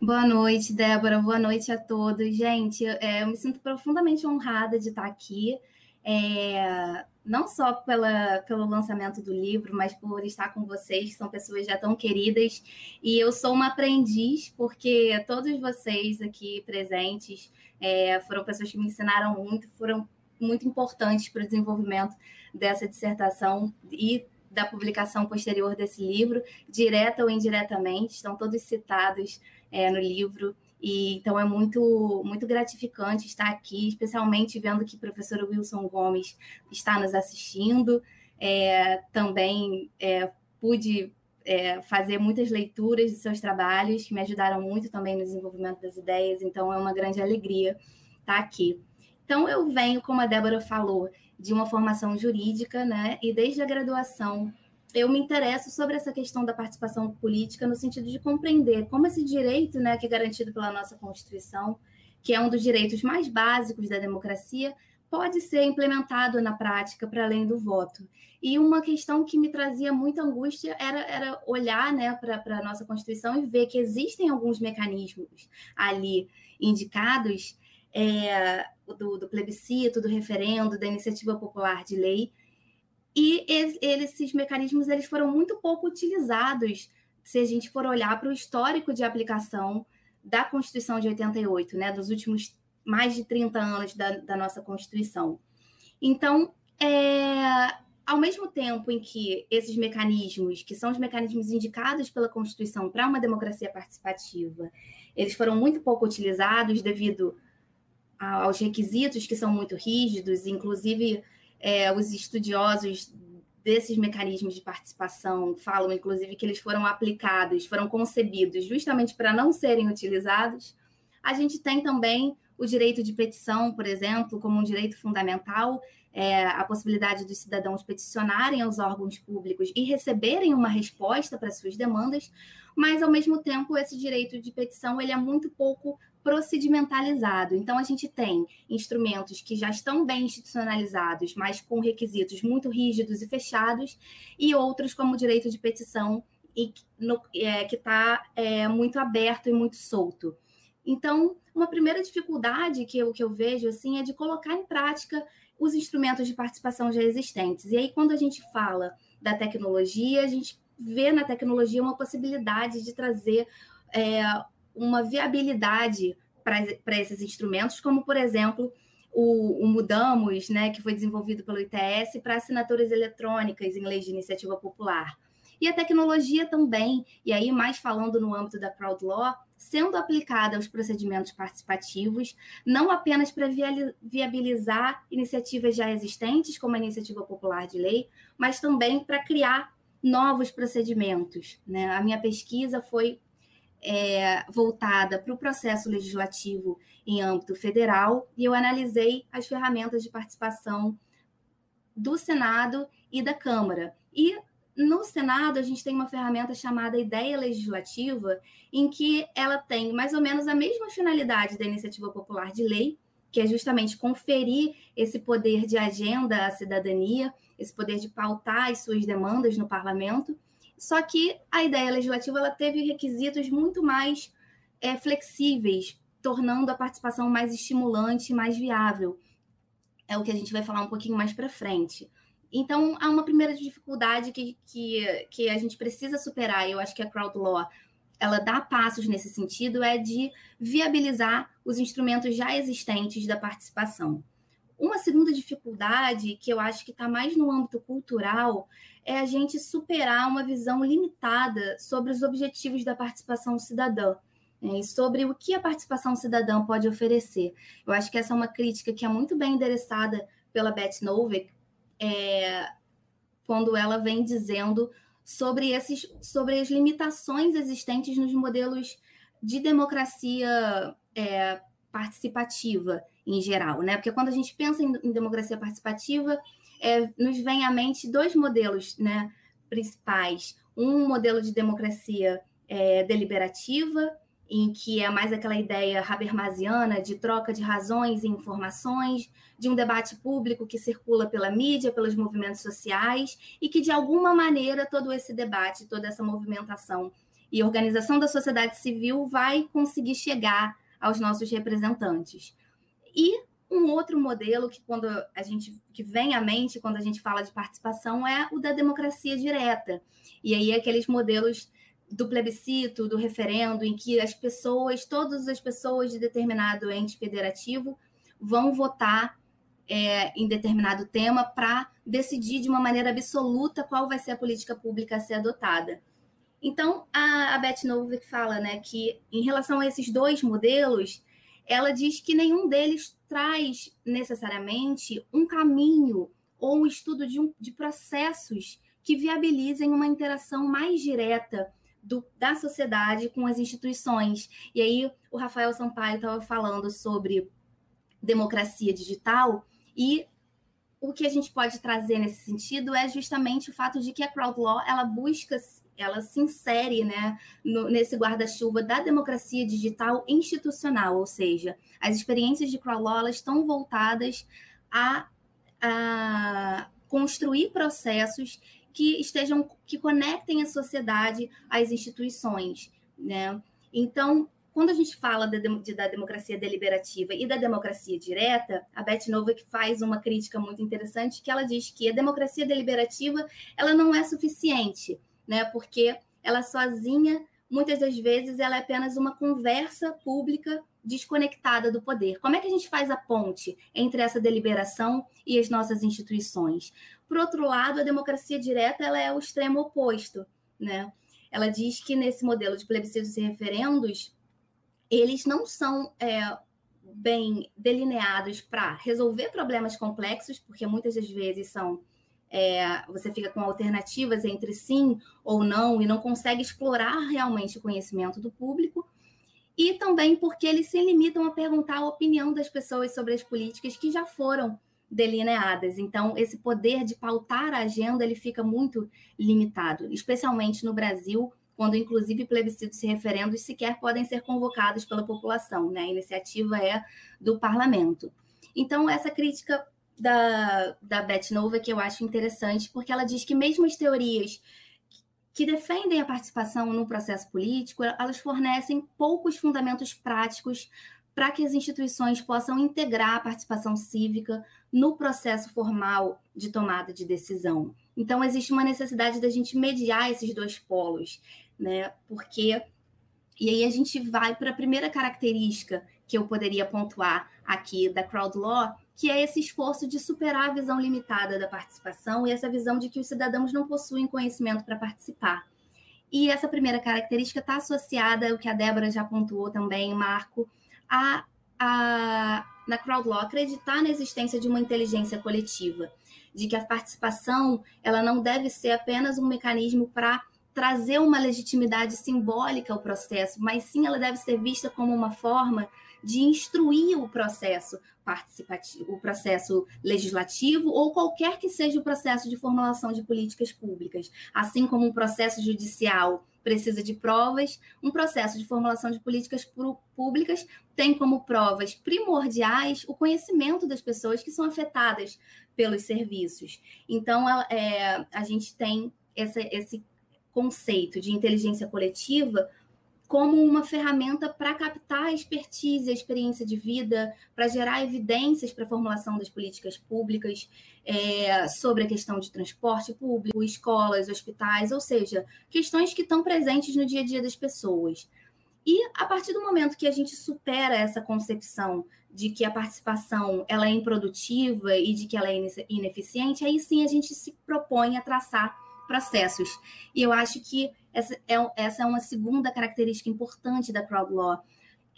Boa noite, Débora. Boa noite a todos. Gente, é, eu me sinto profundamente honrada de estar aqui, é, não só pela, pelo lançamento do livro, mas por estar com vocês, que são pessoas já tão queridas. E eu sou uma aprendiz, porque todos vocês aqui presentes é, foram pessoas que me ensinaram muito, foram muito importantes para o desenvolvimento dessa dissertação e da publicação posterior desse livro, direta ou indiretamente, estão todos citados é, no livro. E então é muito muito gratificante estar aqui, especialmente vendo que o professor Wilson Gomes está nos assistindo. É, também é, pude é, fazer muitas leituras de seus trabalhos, que me ajudaram muito também no desenvolvimento das ideias, então é uma grande alegria estar aqui. Então eu venho, como a Débora falou, de uma formação jurídica, né? E desde a graduação eu me interesso sobre essa questão da participação política no sentido de compreender como esse direito, né, que é garantido pela nossa Constituição, que é um dos direitos mais básicos da democracia, pode ser implementado na prática para além do voto. E uma questão que me trazia muita angústia era, era olhar né, para a nossa Constituição e ver que existem alguns mecanismos ali indicados é, do, do plebiscito, do referendo, da iniciativa popular de lei, e esses mecanismos eles foram muito pouco utilizados se a gente for olhar para o histórico de aplicação da Constituição de 88, né, dos últimos mais de 30 anos da, da nossa Constituição. Então, é, ao mesmo tempo em que esses mecanismos, que são os mecanismos indicados pela Constituição para uma democracia participativa, eles foram muito pouco utilizados devido aos requisitos que são muito rígidos, inclusive é, os estudiosos desses mecanismos de participação falam, inclusive, que eles foram aplicados, foram concebidos justamente para não serem utilizados. A gente tem também o direito de petição, por exemplo, como um direito fundamental, é, a possibilidade dos cidadãos peticionarem aos órgãos públicos e receberem uma resposta para suas demandas, mas ao mesmo tempo esse direito de petição ele é muito pouco procedimentalizado. Então, a gente tem instrumentos que já estão bem institucionalizados, mas com requisitos muito rígidos e fechados, e outros, como o direito de petição, e no, é, que está é, muito aberto e muito solto. Então, uma primeira dificuldade que eu, que eu vejo assim é de colocar em prática os instrumentos de participação já existentes. E aí, quando a gente fala da tecnologia, a gente vê na tecnologia uma possibilidade de trazer é, uma viabilidade para esses instrumentos, como, por exemplo, o, o, Mudamos, né, que foi desenvolvido pelo ITS para assinaturas eletrônicas em leis de iniciativa popular. E a tecnologia também, e aí mais falando no âmbito da crowd law, sendo aplicada aos procedimentos participativos, não apenas para viabilizar iniciativas já existentes, como a iniciativa popular de lei, mas também para criar novos procedimentos. Né? A minha pesquisa foi é, voltada para o processo legislativo em âmbito federal e eu analisei as ferramentas de participação do Senado e da Câmara. E no Senado, a gente tem uma ferramenta chamada Ideia Legislativa, em que ela tem mais ou menos a mesma finalidade da iniciativa popular de lei, que é justamente conferir esse poder de agenda à cidadania, esse poder de pautar as suas demandas no parlamento, só que a ideia legislativa ela teve requisitos muito mais é, flexíveis, tornando a participação mais estimulante mais viável. É o que a gente vai falar um pouquinho mais para frente. Então, há uma primeira dificuldade que, que, que a gente precisa superar, e eu acho que a crowd law ela dá passos nesse sentido, é de viabilizar os instrumentos já existentes da participação. Uma segunda dificuldade, que eu acho que está mais no âmbito cultural, é a gente superar uma visão limitada sobre os objetivos da participação cidadã né, e sobre o que a participação cidadã pode oferecer. Eu acho que essa é uma crítica que é muito bem endereçada pela Beth Novick, é, quando ela vem dizendo sobre, esses, sobre as limitações existentes nos modelos de democracia é, participativa em geral, né? Porque quando a gente pensa em, em democracia participativa, é, nos vem à mente dois modelos né, principais. Um modelo de democracia é, deliberativa, em que é mais aquela ideia habermasiana de troca de razões e informações, de um debate público que circula pela mídia, pelos movimentos sociais, e que, de alguma maneira, todo esse debate, toda essa movimentação e organização da sociedade civil vai conseguir chegar aos nossos representantes. E um outro modelo que quando a gente que vem à mente quando a gente fala de participação é o da democracia direta. E aí aqueles modelos do plebiscito, do referendo, em que as pessoas, todas as pessoas de determinado ente federativo vão votar é, em determinado tema para decidir de uma maneira absoluta qual vai ser a política pública a ser adotada. Então, a, a Beth Novick fala né, que, em relação a esses dois modelos, ela diz que nenhum deles traz necessariamente um caminho ou um estudo de, um, de processos que viabilizem uma interação mais direta do, da sociedade com as instituições. E aí, o Rafael Sampaio estava falando sobre democracia digital, e o que a gente pode trazer nesse sentido é justamente o fato de que a crowd law ela busca ela se insere né, no, nesse guarda-chuva da democracia digital institucional, ou seja, as experiências de crowd law estão voltadas a, a construir processos que estejam que conectem a sociedade às instituições, né? Então, quando a gente fala de, de, da democracia deliberativa e da democracia direta, a Beth Novak faz uma crítica muito interessante que ela diz que a democracia deliberativa ela não é suficiente, né? Porque ela sozinha, muitas das vezes, ela é apenas uma conversa pública desconectada do poder. Como é que a gente faz a ponte entre essa deliberação e as nossas instituições? Por outro lado, a democracia direta ela é o extremo oposto, né? Ela diz que nesse modelo de plebiscitos e referendos, eles não são é, bem delineados para resolver problemas complexos, porque muitas das vezes são é, você fica com alternativas entre sim ou não e não consegue explorar realmente o conhecimento do público. E também porque eles se limitam a perguntar a opinião das pessoas sobre as políticas que já foram delineadas. Então, esse poder de pautar a agenda ele fica muito limitado, especialmente no Brasil, quando inclusive plebiscitos e referendos sequer podem ser convocados pela população, né? A iniciativa é do parlamento. Então, essa crítica da, da Beth Nova que eu acho interessante, porque ela diz que mesmo as teorias que defendem a participação no processo político, elas fornecem poucos fundamentos práticos para que as instituições possam integrar a participação cívica no processo formal de tomada de decisão. Então, existe uma necessidade da gente mediar esses dois polos né? Porque e aí a gente vai para a primeira característica que eu poderia pontuar aqui da crowd law, que é esse esforço de superar a visão limitada da participação e essa visão de que os cidadãos não possuem conhecimento para participar. E essa primeira característica está associada, o que a Débora já pontuou também, Marco, a, a, na crowd law, acreditar na existência de uma inteligência coletiva, de que a participação ela não deve ser apenas um mecanismo para trazer uma legitimidade simbólica ao processo, mas sim ela deve ser vista como uma forma de instruir o processo participativo, o processo legislativo ou qualquer que seja o processo de formulação de políticas públicas, assim como um processo judicial precisa de provas, um processo de formulação de políticas públicas tem como provas primordiais o conhecimento das pessoas que são afetadas pelos serviços. Então, é, a gente tem essa, esse conceito de inteligência coletiva como uma ferramenta para captar a expertise, a experiência de vida, para gerar evidências para a formulação das políticas públicas é, sobre a questão de transporte público, escolas, hospitais, ou seja, questões que estão presentes no dia a dia das pessoas. E a partir do momento que a gente supera essa concepção de que a participação ela é improdutiva e de que ela é ineficiente, aí sim a gente se propõe a traçar processos. E eu acho que essa é, essa é uma segunda característica importante da crowd law,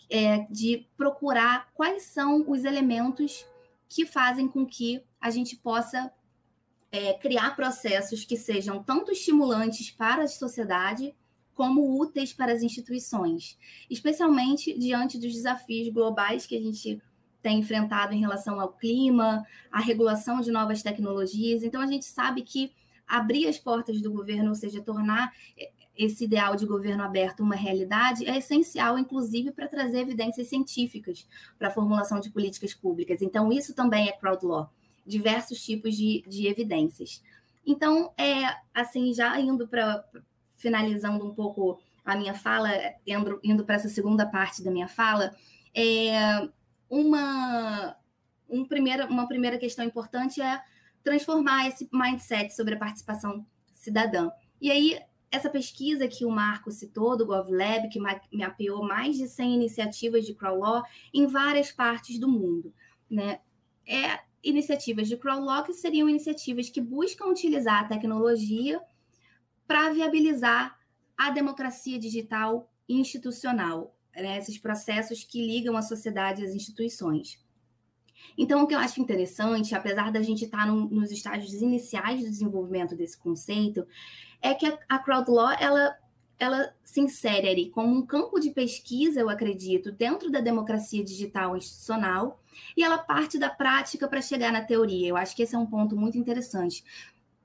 é, de procurar quais são os elementos que fazem com que a gente possa é, criar processos que sejam tanto estimulantes para a sociedade como úteis para as instituições, especialmente diante dos desafios globais que a gente tem enfrentado em relação ao clima, à regulação de novas tecnologias. Então, a gente sabe que abrir as portas do governo, ou seja, tornar esse ideal de governo aberto uma realidade, é essencial, inclusive, para trazer evidências científicas para a formulação de políticas públicas. Então, isso também é crowd law, diversos tipos de, de evidências. Então, é assim, já indo para finalizando um pouco a minha fala, indo, indo para essa segunda parte da minha fala, é uma, um primeira, uma primeira questão importante é transformar esse mindset sobre a participação cidadã. E aí, essa pesquisa que o Marco citou, do GovLab, que mapeou mais de 100 iniciativas de crawl law em várias partes do mundo, né? É iniciativas de crawl law que seriam iniciativas que buscam utilizar a tecnologia para viabilizar a democracia digital institucional, né? esses processos que ligam a sociedade às instituições. Então, o que eu acho interessante, apesar da gente estar no, nos estágios iniciais do desenvolvimento desse conceito, é que a, a crowd law ela, ela se insere ali como um campo de pesquisa, eu acredito, dentro da democracia digital institucional, e ela parte da prática para chegar na teoria. Eu acho que esse é um ponto muito interessante,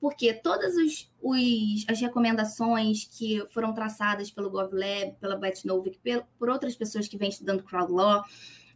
porque todas os, os, as recomendações que foram traçadas pelo GovLab, pela Betnovic, por outras pessoas que vêm estudando crowd law,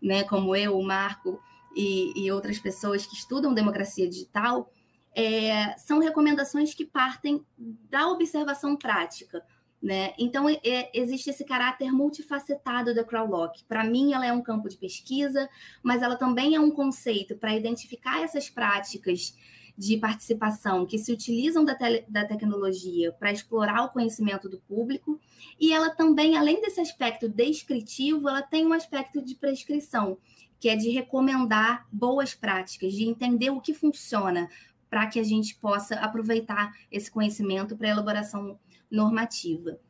né, como eu, o Marco, e, e outras pessoas que estudam democracia digital, é, são recomendações que partem da observação prática. Né? Então, é, existe esse caráter multifacetado da Crowdlock. Para mim, ela é um campo de pesquisa, mas ela também é um conceito para identificar essas práticas de participação que se utilizam da, tele, da tecnologia para explorar o conhecimento do público. E ela também, além desse aspecto descritivo, ela tem um aspecto de prescrição, que é de recomendar boas práticas, de entender o que funciona, para que a gente possa aproveitar esse conhecimento para elaboração normativa.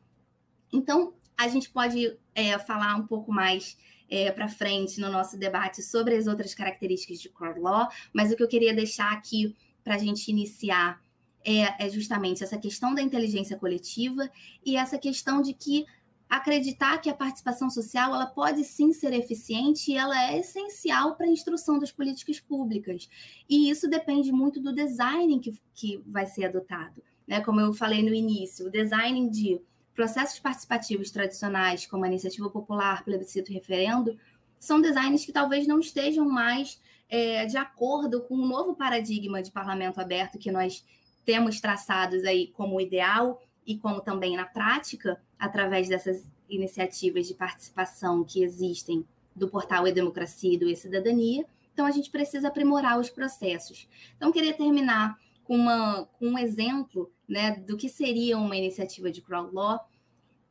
Então, a gente pode é, falar um pouco mais é, para frente no nosso debate sobre as outras características de crowd law, mas o que eu queria deixar aqui para a gente iniciar é, é justamente essa questão da inteligência coletiva e essa questão de que acreditar que a participação social ela pode sim ser eficiente e ela é essencial para a instrução das políticas públicas. E isso depende muito do design que, que vai ser adotado. Né? Como eu falei no início, o design de processos participativos tradicionais, como a iniciativa popular, plebiscito referendo, são designs que talvez não estejam mais é, de acordo com o novo paradigma de parlamento aberto que nós temos traçados aí como ideal e como também na prática, através dessas iniciativas de participação que existem do portal E-Democracia e do E-Cidadania. Então, a gente precisa aprimorar os processos. Então, queria terminar com, uma, com um exemplo né, do que seria uma iniciativa de crowd law,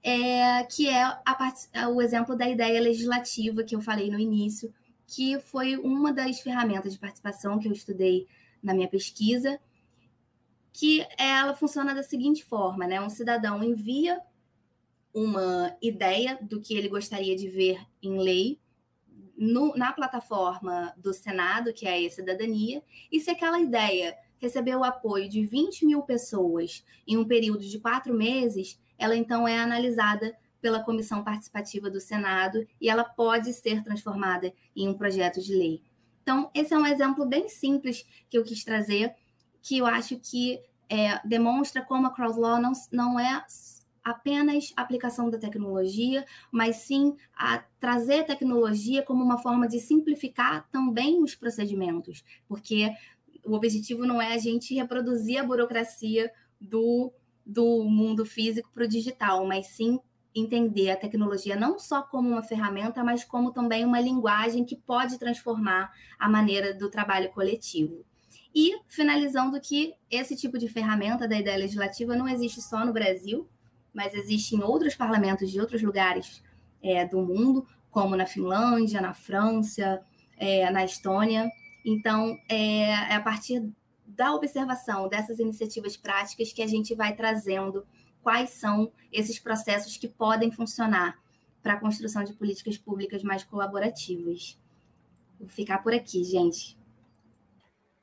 é, que é a, o exemplo da ideia legislativa que eu falei no início, que foi uma das ferramentas de participação que eu estudei na minha pesquisa, que ela funciona da seguinte forma, né? Um cidadão envia uma ideia do que ele gostaria de ver em lei no, na plataforma do Senado, que é a cidadania, e se aquela ideia recebeu o apoio de 20 mil pessoas em um período de quatro meses, ela então é analisada pela Comissão Participativa do Senado e ela pode ser transformada em um projeto de lei. Então, esse é um exemplo bem simples que eu quis trazer que eu acho que é, demonstra como a crowd law não, não é apenas aplicação da tecnologia, mas sim a trazer tecnologia como uma forma de simplificar também os procedimentos, porque o objetivo não é a gente reproduzir a burocracia do, do mundo físico para o digital, mas sim entender a tecnologia não só como uma ferramenta, mas como também uma linguagem que pode transformar a maneira do trabalho coletivo. E finalizando que esse tipo de ferramenta da ideia legislativa não existe só no Brasil, mas existe em outros parlamentos de outros lugares é, do mundo, como na Finlândia, na França, é, na Estônia. Então, é, é a partir da observação dessas iniciativas práticas que a gente vai trazendo quais são esses processos que podem funcionar para a construção de políticas públicas mais colaborativas. Vou ficar por aqui, gente.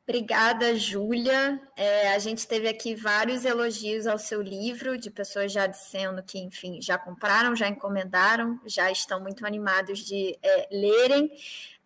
Obrigada, Júlia. É, a gente teve aqui vários elogios ao seu livro, de pessoas já dizendo que, enfim, já compraram, já encomendaram, já estão muito animados de é, lerem.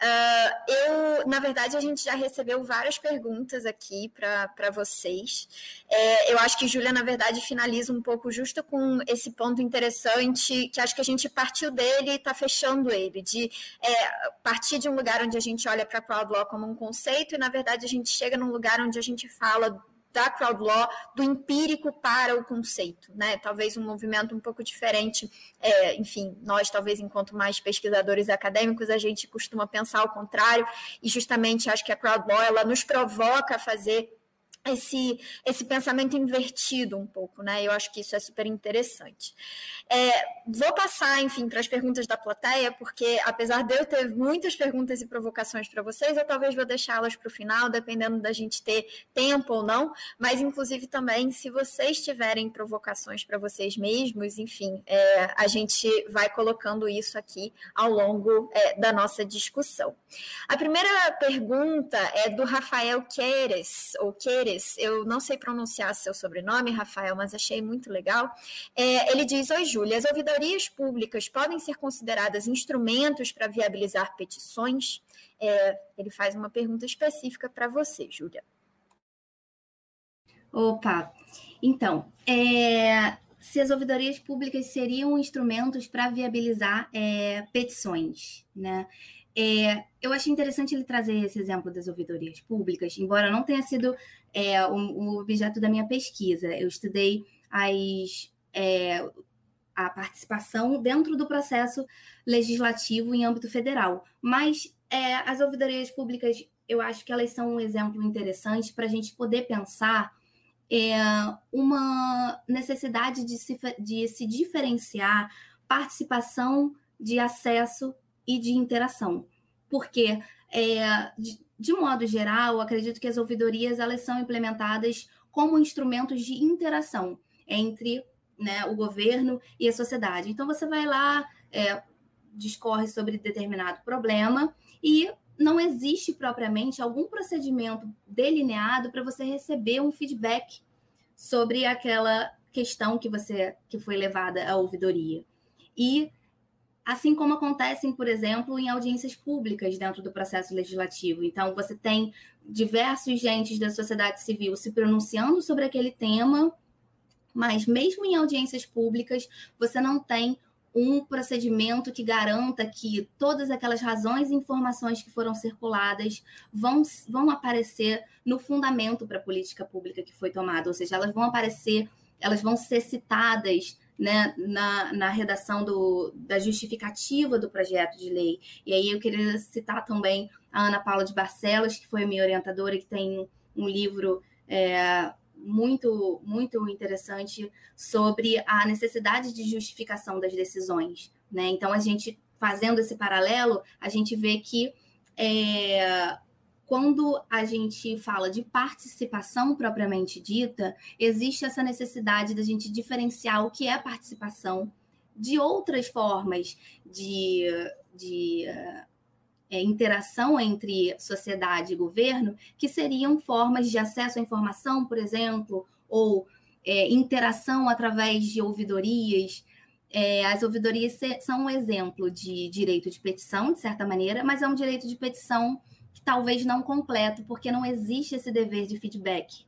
Uh, eu, na verdade, a gente já recebeu várias perguntas aqui para vocês. É, eu acho que Júlia, na verdade, finaliza um pouco justo com esse ponto interessante, que acho que a gente partiu dele e está fechando ele, de é, partir de um lugar onde a gente olha para a crowd law como um conceito, e na verdade a gente chega num lugar onde a gente fala da crowd law, do empírico para o conceito, né? Talvez um movimento um pouco diferente. É, enfim, nós, talvez, enquanto mais pesquisadores acadêmicos, a gente costuma pensar ao contrário, e justamente acho que a crowd law ela nos provoca a fazer esse, esse pensamento invertido um pouco, né? Eu acho que isso é super interessante. É, vou passar, enfim, para as perguntas da plateia, porque apesar de eu ter muitas perguntas e provocações para vocês, eu talvez vou deixá-las para o final, dependendo da gente ter tempo ou não. Mas, inclusive, também, se vocês tiverem provocações para vocês mesmos, enfim, é, a gente vai colocando isso aqui ao longo é, da nossa discussão. A primeira pergunta é do Rafael Queres, ou Eu não sei pronunciar seu sobrenome, Rafael, mas achei muito legal. É, ele diz: Oi, Júlia, as ouvidorias públicas podem ser consideradas instrumentos para viabilizar petições? É, ele faz uma pergunta específica para você, Júlia. Opa, então, é, se as ouvidorias públicas seriam instrumentos para viabilizar é, petições, né? É, eu achei interessante ele trazer esse exemplo das ouvidorias públicas, embora não tenha sido é, o, o, objeto da minha pesquisa. Eu estudei as, é, a participação dentro do processo legislativo em âmbito federal, mas é, as ouvidorias públicas, eu acho que elas são um exemplo interessante para a gente poder pensar é, uma necessidade de se, de se diferenciar participação de acesso e de interação. Porque, é, de, de modo geral, acredito que as ouvidorias elas são implementadas como instrumentos de interação entre né, o governo e a sociedade. Então, você vai lá, é, discorre sobre determinado problema e não existe propriamente algum procedimento delineado para você receber um feedback sobre aquela questão que você que foi levada à ouvidoria. E assim como acontecem, por exemplo, em audiências públicas dentro do processo legislativo. Então, você tem diversos gentes da sociedade civil se pronunciando sobre aquele tema, mas mesmo em audiências públicas, você não tem um procedimento que garanta que todas aquelas razões e informações que foram circuladas vão, vão aparecer no fundamento para a política pública que foi tomada, ou seja, elas vão aparecer, elas vão ser citadas né, na, na redação do, da justificativa do projeto de lei. E aí eu queria citar também a Ana Paula de Barcelos, que foi minha orientadora, que tem um livro é, muito, muito interessante sobre a necessidade de justificação das decisões. Né? Então, a gente, fazendo esse paralelo, a gente vê que é, quando a gente fala de participação propriamente dita, existe essa necessidade da gente diferenciar o que é participação de outras formas de, de é, interação entre sociedade e governo, que seriam formas de acesso à informação, por exemplo, ou é, interação através de ouvidorias. É, as ouvidorias são um exemplo de direito de petição, de certa maneira, mas é um direito de petição talvez não completo, porque não existe esse dever de feedback.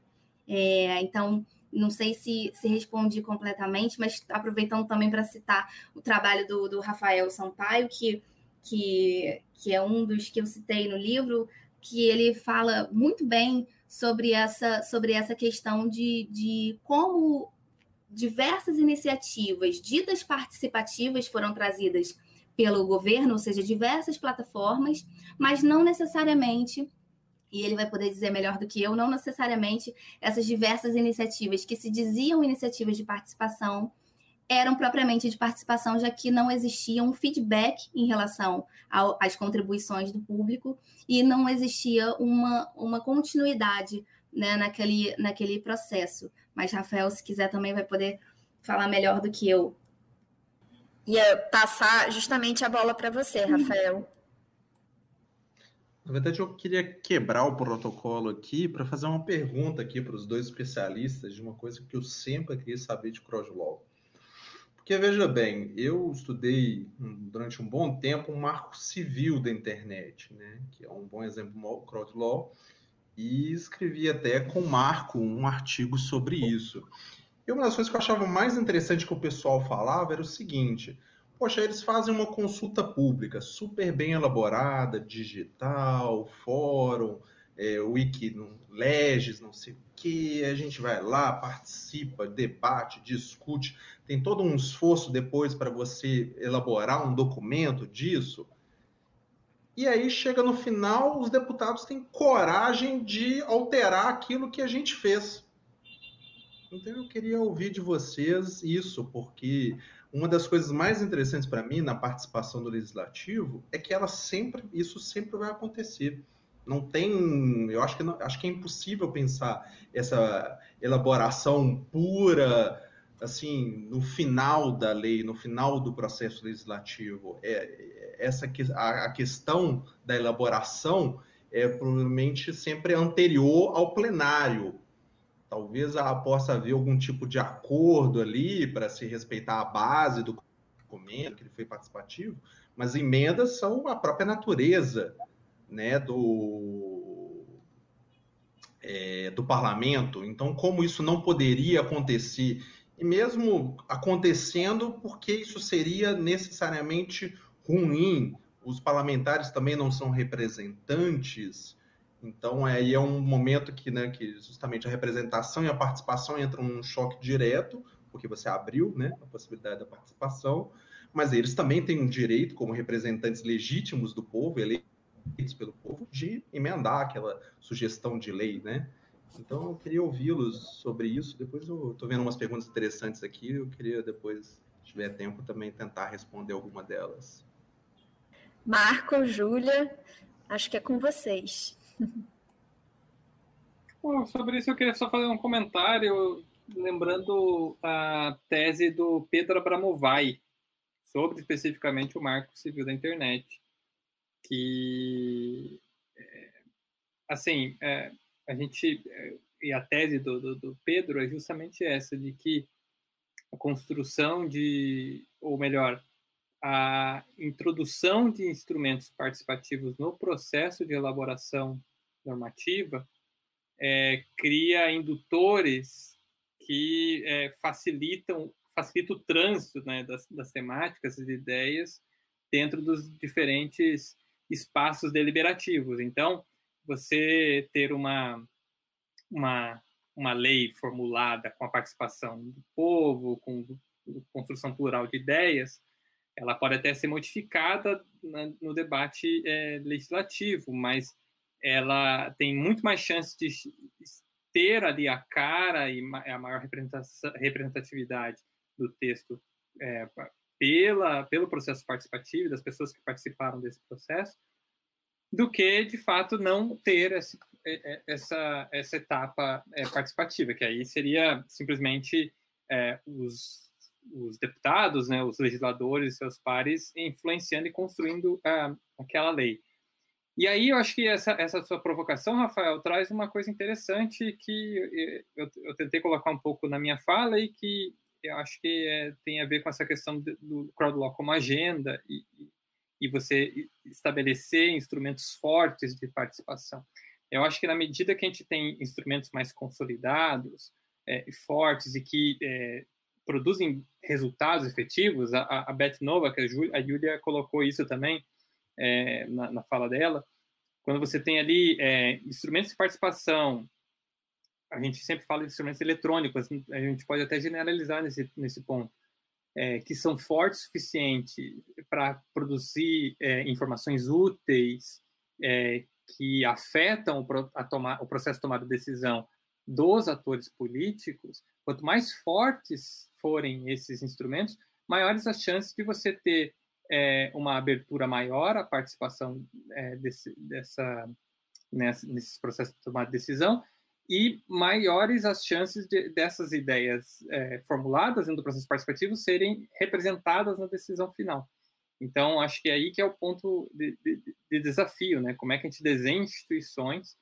É, então, não sei se, se respondi completamente, mas aproveitando também para citar o trabalho do, do Rafael Sampaio, que, que, que é um dos que eu citei no livro, que ele fala muito bem sobre essa, sobre essa questão de, de como diversas iniciativas ditas participativas foram trazidas pelo governo, ou seja, diversas plataformas, mas não necessariamente, e ele vai poder dizer melhor do que eu, não necessariamente essas diversas iniciativas que se diziam iniciativas de participação eram propriamente de participação, já que não existia um feedback em relação às contribuições do público e não existia uma, uma continuidade né, naquele, naquele processo. Mas, Rafael, se quiser, também vai poder falar melhor do que eu ia passar justamente a bola para você, Rafael. Na verdade, eu queria quebrar o protocolo aqui para fazer uma pergunta aqui para os dois especialistas de uma coisa que eu sempre queria saber de Crosslaw. Porque, veja bem, eu estudei durante um bom tempo um marco civil da internet, né? que é um bom exemplo do Crowdlaw, e escrevi até com o Marco um artigo sobre isso. E uma das coisas que eu achava mais interessante que o pessoal falava era o seguinte: poxa, eles fazem uma consulta pública super bem elaborada, digital, fórum, é, wiki, legis, não sei o que, a gente vai lá, participa, debate, discute, tem todo um esforço depois para você elaborar um documento disso. E aí chega no final, os deputados têm coragem de alterar aquilo que a gente fez. Então eu queria ouvir de vocês isso, porque uma das coisas mais interessantes para mim na participação do legislativo é que ela sempre, isso sempre vai acontecer. Não tem, eu acho que não, acho que é impossível pensar essa elaboração pura assim no final da lei, no final do processo legislativo. É, essa a, a questão da elaboração é provavelmente sempre anterior ao plenário. Talvez ela possa haver algum tipo de acordo ali para se respeitar a base do documento, que ele foi participativo, mas emendas são a própria natureza né, do, é, do parlamento. Então, como isso não poderia acontecer, e mesmo acontecendo, porque isso seria necessariamente ruim, os parlamentares também não são representantes. Então, aí é um momento que, né, que justamente a representação e a participação entram num choque direto, porque você abriu né, a possibilidade da participação, mas eles também têm um direito, como representantes legítimos do povo, eleitos pelo povo de emendar aquela sugestão de lei, né? Então eu queria ouvi-los sobre isso. Depois eu estou vendo umas perguntas interessantes aqui. Eu queria depois, se tiver tempo, também tentar responder alguma delas. Marco, Júlia, acho que é com vocês. Bom, sobre isso eu queria só fazer um comentário, lembrando a tese do Pedro Abramovay sobre especificamente o Marco Civil da Internet que, é, assim, é, a gente, é, e a tese do, do, do, Pedro é justamente essa, de que a construção de, ou melhor, a introdução de instrumentos participativos no processo de elaboração normativa é, cria indutores que é, facilitam facilita o trânsito né, das, das temáticas e ideias dentro dos diferentes espaços deliberativos. Então, você ter uma, uma, uma lei formulada com a participação do povo, com construção plural de ideias, ela pode até ser modificada no debate é, legislativo, mas ela tem muito mais chance de ter ali a cara e a maior representatividade do texto é, pela, pelo processo participativo, das pessoas que participaram desse processo, do que, de fato, não ter esse, é, é, essa, essa etapa é, participativa, que aí seria simplesmente é, os, os deputados, né, os legisladores, seus pares, influenciando e construindo uh, aquela lei. E aí eu acho que essa, essa sua provocação, Rafael, traz uma coisa interessante que eu, eu tentei colocar um pouco na minha fala e que eu acho que é, tem a ver com essa questão do crowdlaw como agenda e, e você estabelecer instrumentos fortes de participação. Eu acho que na medida que a gente tem instrumentos mais consolidados é, e fortes e que é, produzem resultados efetivos, a, a Beth Nova, que a Júlia colocou isso também é, na, na, fala dela, quando você tem ali é, instrumentos de participação a gente sempre fala de instrumentos eletrônicos, a gente pode até generalizar nesse, nesse ponto, é, que são fortes o suficiente para produzir é, informações úteis é, que afetam o, a tomar, o processo de tomada de decisão dos atores políticos, quanto mais fortes forem esses instrumentos, maiores as chances de você ter é, uma abertura maior à participação é, desse, dessa, nessa, nesses processos de tomada de decisão e maiores as chances de, dessas ideias é, formuladas dentro do processo participativo serem representadas na decisão final. Então, acho que é aí que é o ponto de, de, de desafio, né? Como é que a gente desenha instituições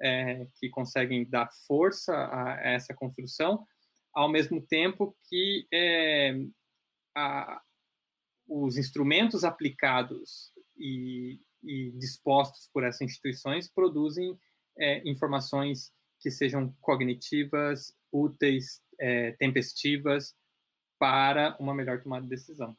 é, que conseguem dar força a, a, essa construção, ao mesmo tempo que é, a, os instrumentos aplicados e, e, dispostos por essas instituições produzem é, informações que sejam cognitivas, úteis, é, tempestivas para uma melhor tomada de decisão.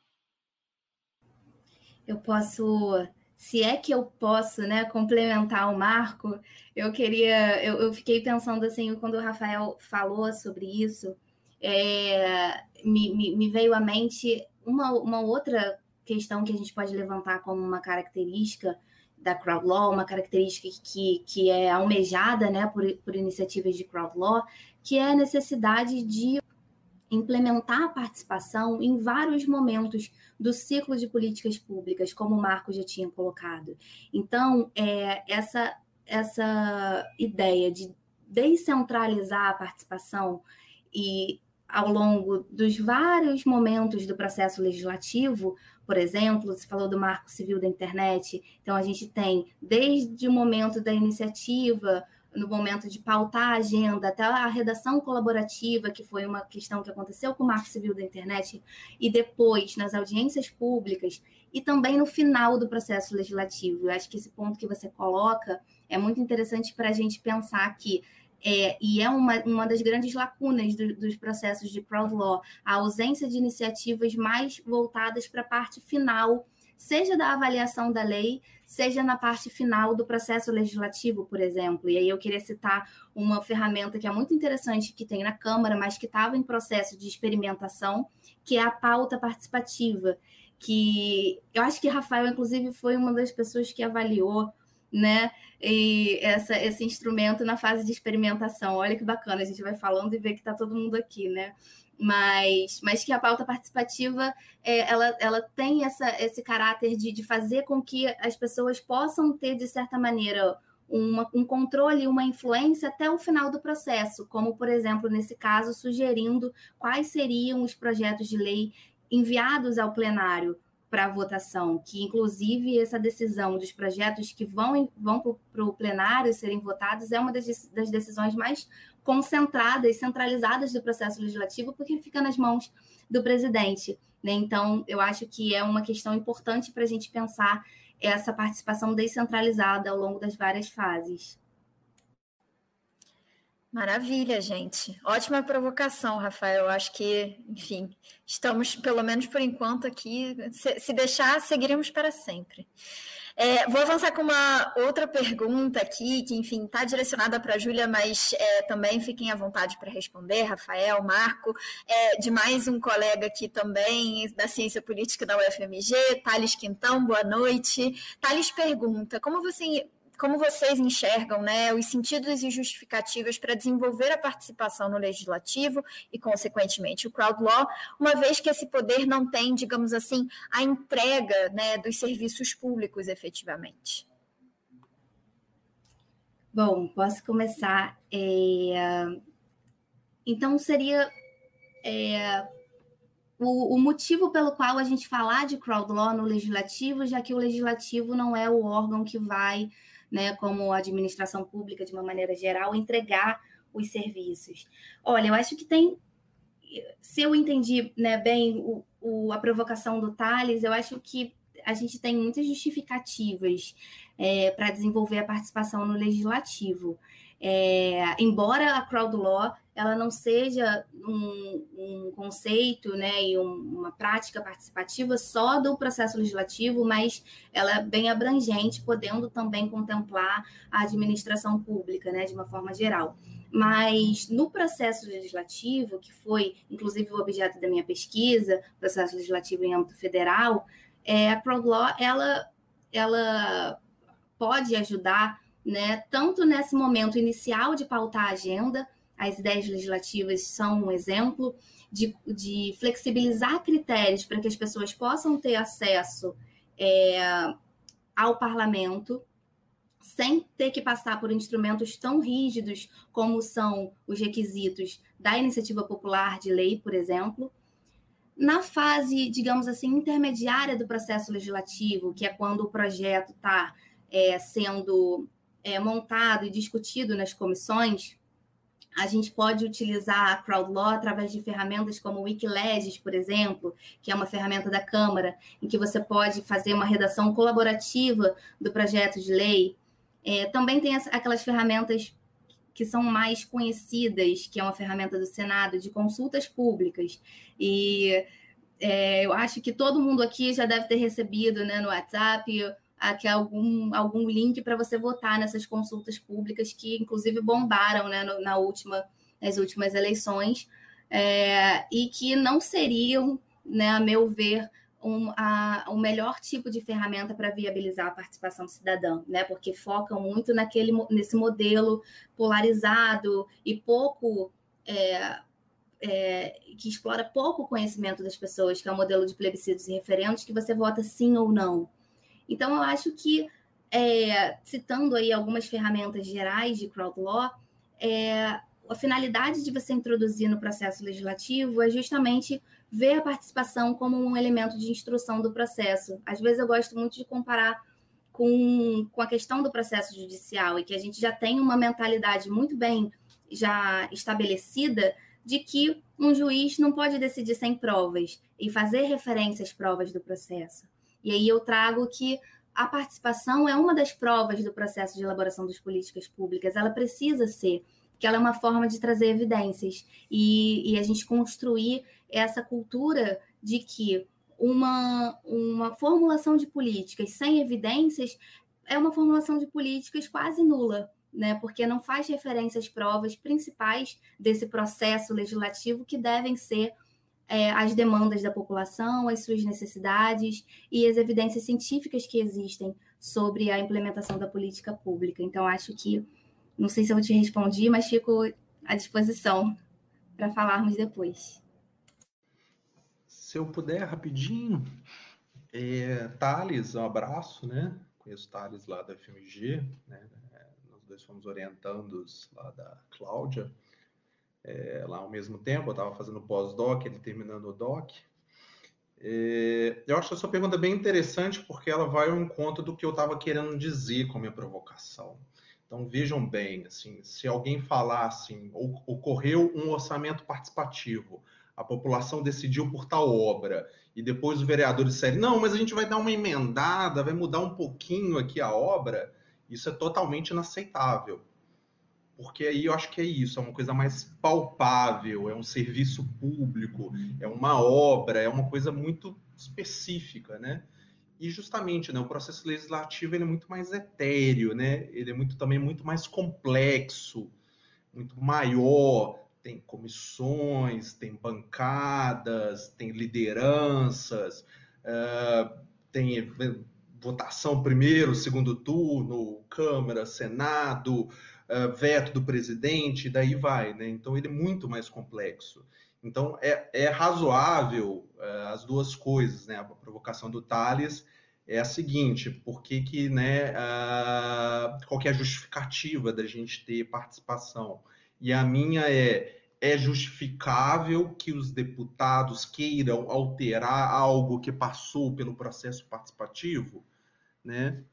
Eu posso, se é que eu posso, né, complementar o Marco, eu queria, eu, eu fiquei pensando assim, quando o Rafael falou sobre isso, é, me, me, me veio à mente uma, uma outra questão que a gente pode levantar como uma característica da crowd law, uma característica que, que é almejada né, por, por iniciativas de crowd law, que é a necessidade de implementar a participação em vários momentos do ciclo de políticas públicas, como o Marco já tinha colocado. Então, é, essa, essa ideia de descentralizar a participação e ao longo dos vários momentos do processo legislativo, por exemplo, você falou do Marco Civil da Internet, então a gente tem desde o momento da iniciativa, no momento de pautar a agenda, até a redação colaborativa, que foi uma questão que aconteceu com o Marco Civil da Internet, e depois nas audiências públicas, e também no final do processo legislativo. Eu acho que esse ponto que você coloca é muito interessante para a gente pensar que é, e é uma, uma das grandes lacunas do, dos processos de crowd law, a ausência de iniciativas mais voltadas para a parte final, seja da avaliação da lei, seja na parte final do processo legislativo, por exemplo. E aí eu queria citar uma ferramenta que é muito interessante que tem na Câmara, mas que estava em processo de experimentação, que é a pauta participativa, que eu acho que Rafael, inclusive, foi uma das pessoas que avaliou né? E essa, esse instrumento na fase de experimentação. Olha que bacana, a gente vai falando e vê que está todo mundo aqui, né? Mas, mas que a pauta participativa é, ela, ela tem essa, esse caráter de, de fazer com que as pessoas possam ter, de certa maneira, uma, um controle, uma influência até o final do processo, como, por exemplo, nesse caso, sugerindo quais seriam os projetos de lei enviados ao plenário para votação, que inclusive essa decisão dos projetos que vão, vão para o plenário serem votados é uma das, das decisões mais concentradas, centralizadas do processo legislativo, porque fica nas mãos do presidente. Né? Então, eu acho que é uma questão importante para a gente pensar essa participação descentralizada ao longo das várias fases. Maravilha, gente. Ótima provocação, Rafael. Acho que, enfim, estamos, pelo menos por enquanto, aqui. Se, se deixar, seguiremos para sempre. É, vou avançar com uma outra pergunta aqui, que, enfim, está direcionada para a Júlia, mas é, também fiquem à vontade para responder, Rafael, Marco, é, de mais um colega aqui também da Ciência Política da UFMG, Thales Quintão, boa noite. Thales pergunta: como você como vocês enxergam né, os sentidos e justificativas para desenvolver a participação no legislativo e, consequentemente, o crowd law, uma vez que esse poder não tem, digamos assim, a entrega né, dos serviços públicos efetivamente? Bom, posso começar. É... Então, seria é... o, o motivo pelo qual a gente falar de crowd law no legislativo, já que o legislativo não é o órgão que vai né, como administração pública de uma maneira geral, entregar os serviços. Olha, eu acho que tem, se eu entendi né, bem o, o, a provocação do Thales, eu acho que a gente tem muitas justificativas é, para desenvolver a participação no legislativo. É, embora a crowd law ela não seja um, um conceito né, e um, uma prática participativa só do processo legislativo, mas ela é bem abrangente, podendo também contemplar a administração pública né, de uma forma geral. Mas no processo legislativo, que foi inclusive o objeto da minha pesquisa, processo legislativo em âmbito federal, é, a crowd law ela, ela pode ajudar né, tanto nesse momento inicial de pautar a agenda, as ideias legislativas são um exemplo de, de flexibilizar critérios para que as pessoas possam ter acesso é, ao parlamento sem ter que passar por instrumentos tão rígidos como são os requisitos da iniciativa popular de lei, por exemplo. na fase, digamos assim, intermediária do processo legislativo, que é quando o projeto está é, sendo é, montado e discutido nas comissões, a gente pode utilizar a crowd law através de ferramentas como o Wikileges, por exemplo, que é uma ferramenta da Câmara, em que você pode fazer uma redação colaborativa do projeto de lei. É, também tem aquelas ferramentas que são mais conhecidas, que é uma ferramenta do Senado de consultas públicas. E é, eu acho que todo mundo aqui já deve ter recebido né, no WhatsApp aqui algum, algum link para você votar nessas consultas públicas que, inclusive, bombaram né, no, na última, nas últimas eleições é, e que não seriam, né, a meu ver, um, a, o melhor tipo de ferramenta para viabilizar a participação cidadã, né? Porque focam muito naquele, nesse modelo polarizado e pouco é, é, que explora pouco conhecimento das pessoas, que é o modelo de plebiscitos e referendos, que você vota sim ou não. Então, eu acho que, é, citando aí algumas ferramentas gerais de crowd law, é, a finalidade de você introduzir no processo legislativo é justamente ver a participação como um elemento de instrução do processo. Às vezes eu gosto muito de comparar com, com a questão do processo judicial e que a gente já tem uma mentalidade muito bem já estabelecida de que um juiz não pode decidir sem provas e fazer referência às provas do processo. E aí eu trago que a participação é uma das provas do processo de elaboração das políticas públicas, ela precisa ser, porque ela é uma forma de trazer evidências e, e a gente construir essa cultura de que uma, uma formulação de políticas sem evidências é uma formulação de políticas quase nula, né? Porque não faz referência às provas principais desse processo legislativo que devem ser é, as demandas da população, as suas necessidades e as evidências científicas que existem sobre a implementação da política pública. Então, acho que, não sei se eu te respondi, mas fico à disposição para falarmos depois. Se eu puder, rapidinho. É, Thales, um abraço, né? Conheço Thales lá da FMG, né? Nós dois fomos orientandos lá da Cláudia, é, lá ao mesmo tempo, eu estava fazendo pós-doc, ele terminando o doc. É, eu acho a sua pergunta bem interessante, porque ela vai ao encontro do que eu estava querendo dizer com a minha provocação. Então, vejam bem, assim, se alguém falar assim, ocorreu um orçamento participativo, a população decidiu por tal obra, e depois os vereadores disserem, não, mas a gente vai dar uma emendada, vai mudar um pouquinho aqui a obra, isso é totalmente inaceitável. Porque aí eu acho que é isso, é uma coisa mais palpável, é um serviço público, é uma obra, é uma coisa muito específica, né? E justamente, né, o processo legislativo ele é muito mais etéreo, né? Ele é muito também muito mais complexo, muito maior, tem comissões, tem bancadas, tem lideranças, uh, tem votação primeiro, segundo turno, Câmara, Senado, uh, veto do presidente, daí vai, né? Então ele é muito mais complexo. Então é, é razoável uh, as duas coisas, né? A provocação do Thales é a seguinte: por que, que né, uh, qual que é a justificativa da gente ter participação? E a minha é é justificável que os deputados queiram alterar algo que passou pelo processo participativo, né?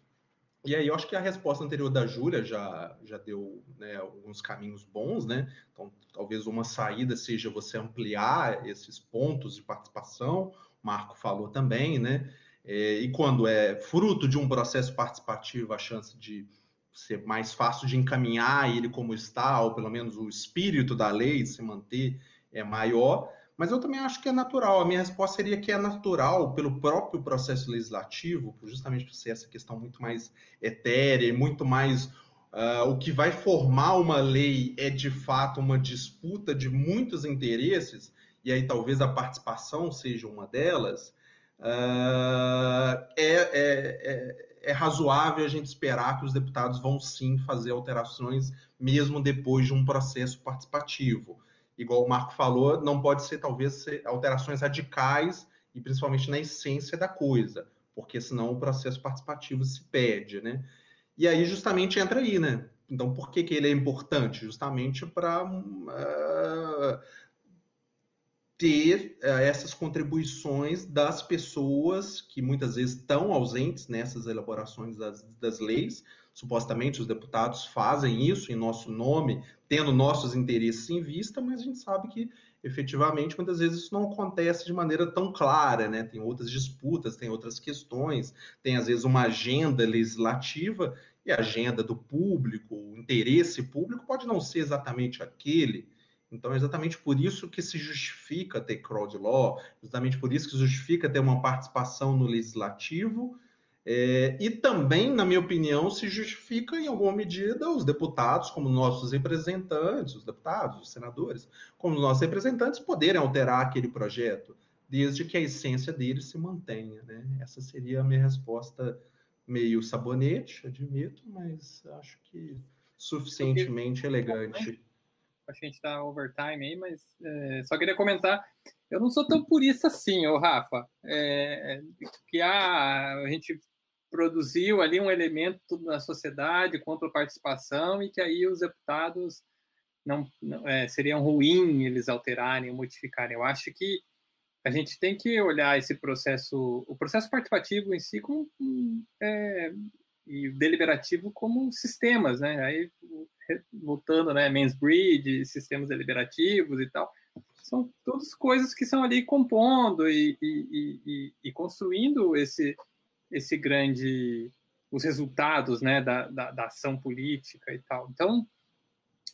E aí eu acho que a resposta anterior da Júlia já, já deu né, alguns caminhos bons, né? Então, talvez uma saída seja você ampliar esses pontos de participação, o Marco falou também, né? É, e quando é fruto de um processo participativo, a chance de ser mais fácil de encaminhar ele como está, ou pelo menos o espírito da lei se manter é maior, mas eu também acho que é natural. A minha resposta seria que é natural pelo próprio processo legislativo, justamente por ser essa questão muito mais etérea, muito mais uh, o que vai formar uma lei é de fato uma disputa de muitos interesses, e aí talvez a participação seja uma delas. Uh, é, é, é é razoável a gente esperar que os deputados vão sim fazer alterações, mesmo depois de um processo participativo. Igual o Marco falou, não pode ser talvez ser alterações radicais e principalmente na essência da coisa, porque senão o processo participativo se perde, né? E aí justamente entra aí, né? Então, por que, que ele é importante? Justamente para uh, ter uh, essas contribuições das pessoas que muitas vezes estão ausentes nessas elaborações das, das leis. Supostamente os deputados fazem isso em nosso nome, tendo nossos interesses em vista, mas a gente sabe que efetivamente muitas vezes isso não acontece de maneira tão clara, né? Tem outras disputas, tem outras questões, tem às vezes uma agenda legislativa e a agenda do público, o interesse público pode não ser exatamente aquele então, é exatamente por isso que se justifica ter crowd law, exatamente por isso que se justifica ter uma participação no legislativo, é, e também, na minha opinião, se justifica em alguma medida os deputados, como nossos representantes, os deputados, os senadores, como nossos representantes, poderem alterar aquele projeto, desde que a essência dele se mantenha. Né? Essa seria a minha resposta meio sabonete, admito, mas acho que suficientemente elegante acho que a gente está overtime aí, mas é, só queria comentar. Eu não sou tão purista assim, ô Rafa, é, que a, a gente produziu ali um elemento na sociedade contra a participação e que aí os deputados não, não é, seriam ruim eles alterarem, modificarem. Eu acho que a gente tem que olhar esse processo, o processo participativo em si, como, é, e deliberativo como sistemas, né? Aí voltando, né, Mansbridge, sistemas deliberativos e tal, são todas coisas que são ali compondo e, e, e, e construindo esse, esse grande, os resultados, né, da, da, da ação política e tal. Então,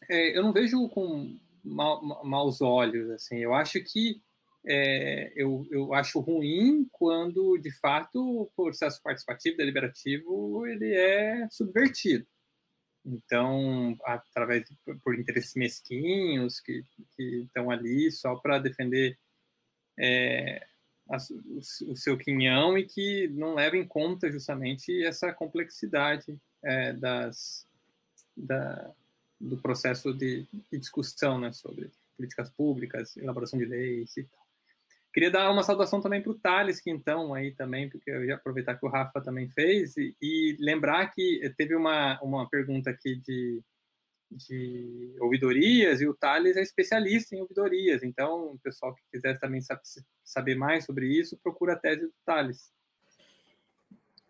é, eu não vejo com ma, maus olhos, assim, eu acho que é, eu, eu acho ruim quando, de fato, o processo participativo, deliberativo, ele é subvertido. Então, através de, por interesses mesquinhos que, que estão ali só para defender é, a, o, seu quinhão e que não leva em conta justamente essa complexidade é, das, da, do processo de, de discussão né, sobre políticas públicas, elaboração de leis e tal. Queria dar uma saudação também para o Thales, que então aí também, porque eu ia aproveitar que o Rafa também fez, e, e lembrar que teve uma, uma pergunta aqui de, de ouvidorias, e o Thales é especialista em ouvidorias, então o pessoal que quiser também saber mais sobre isso, procura a tese do Thales.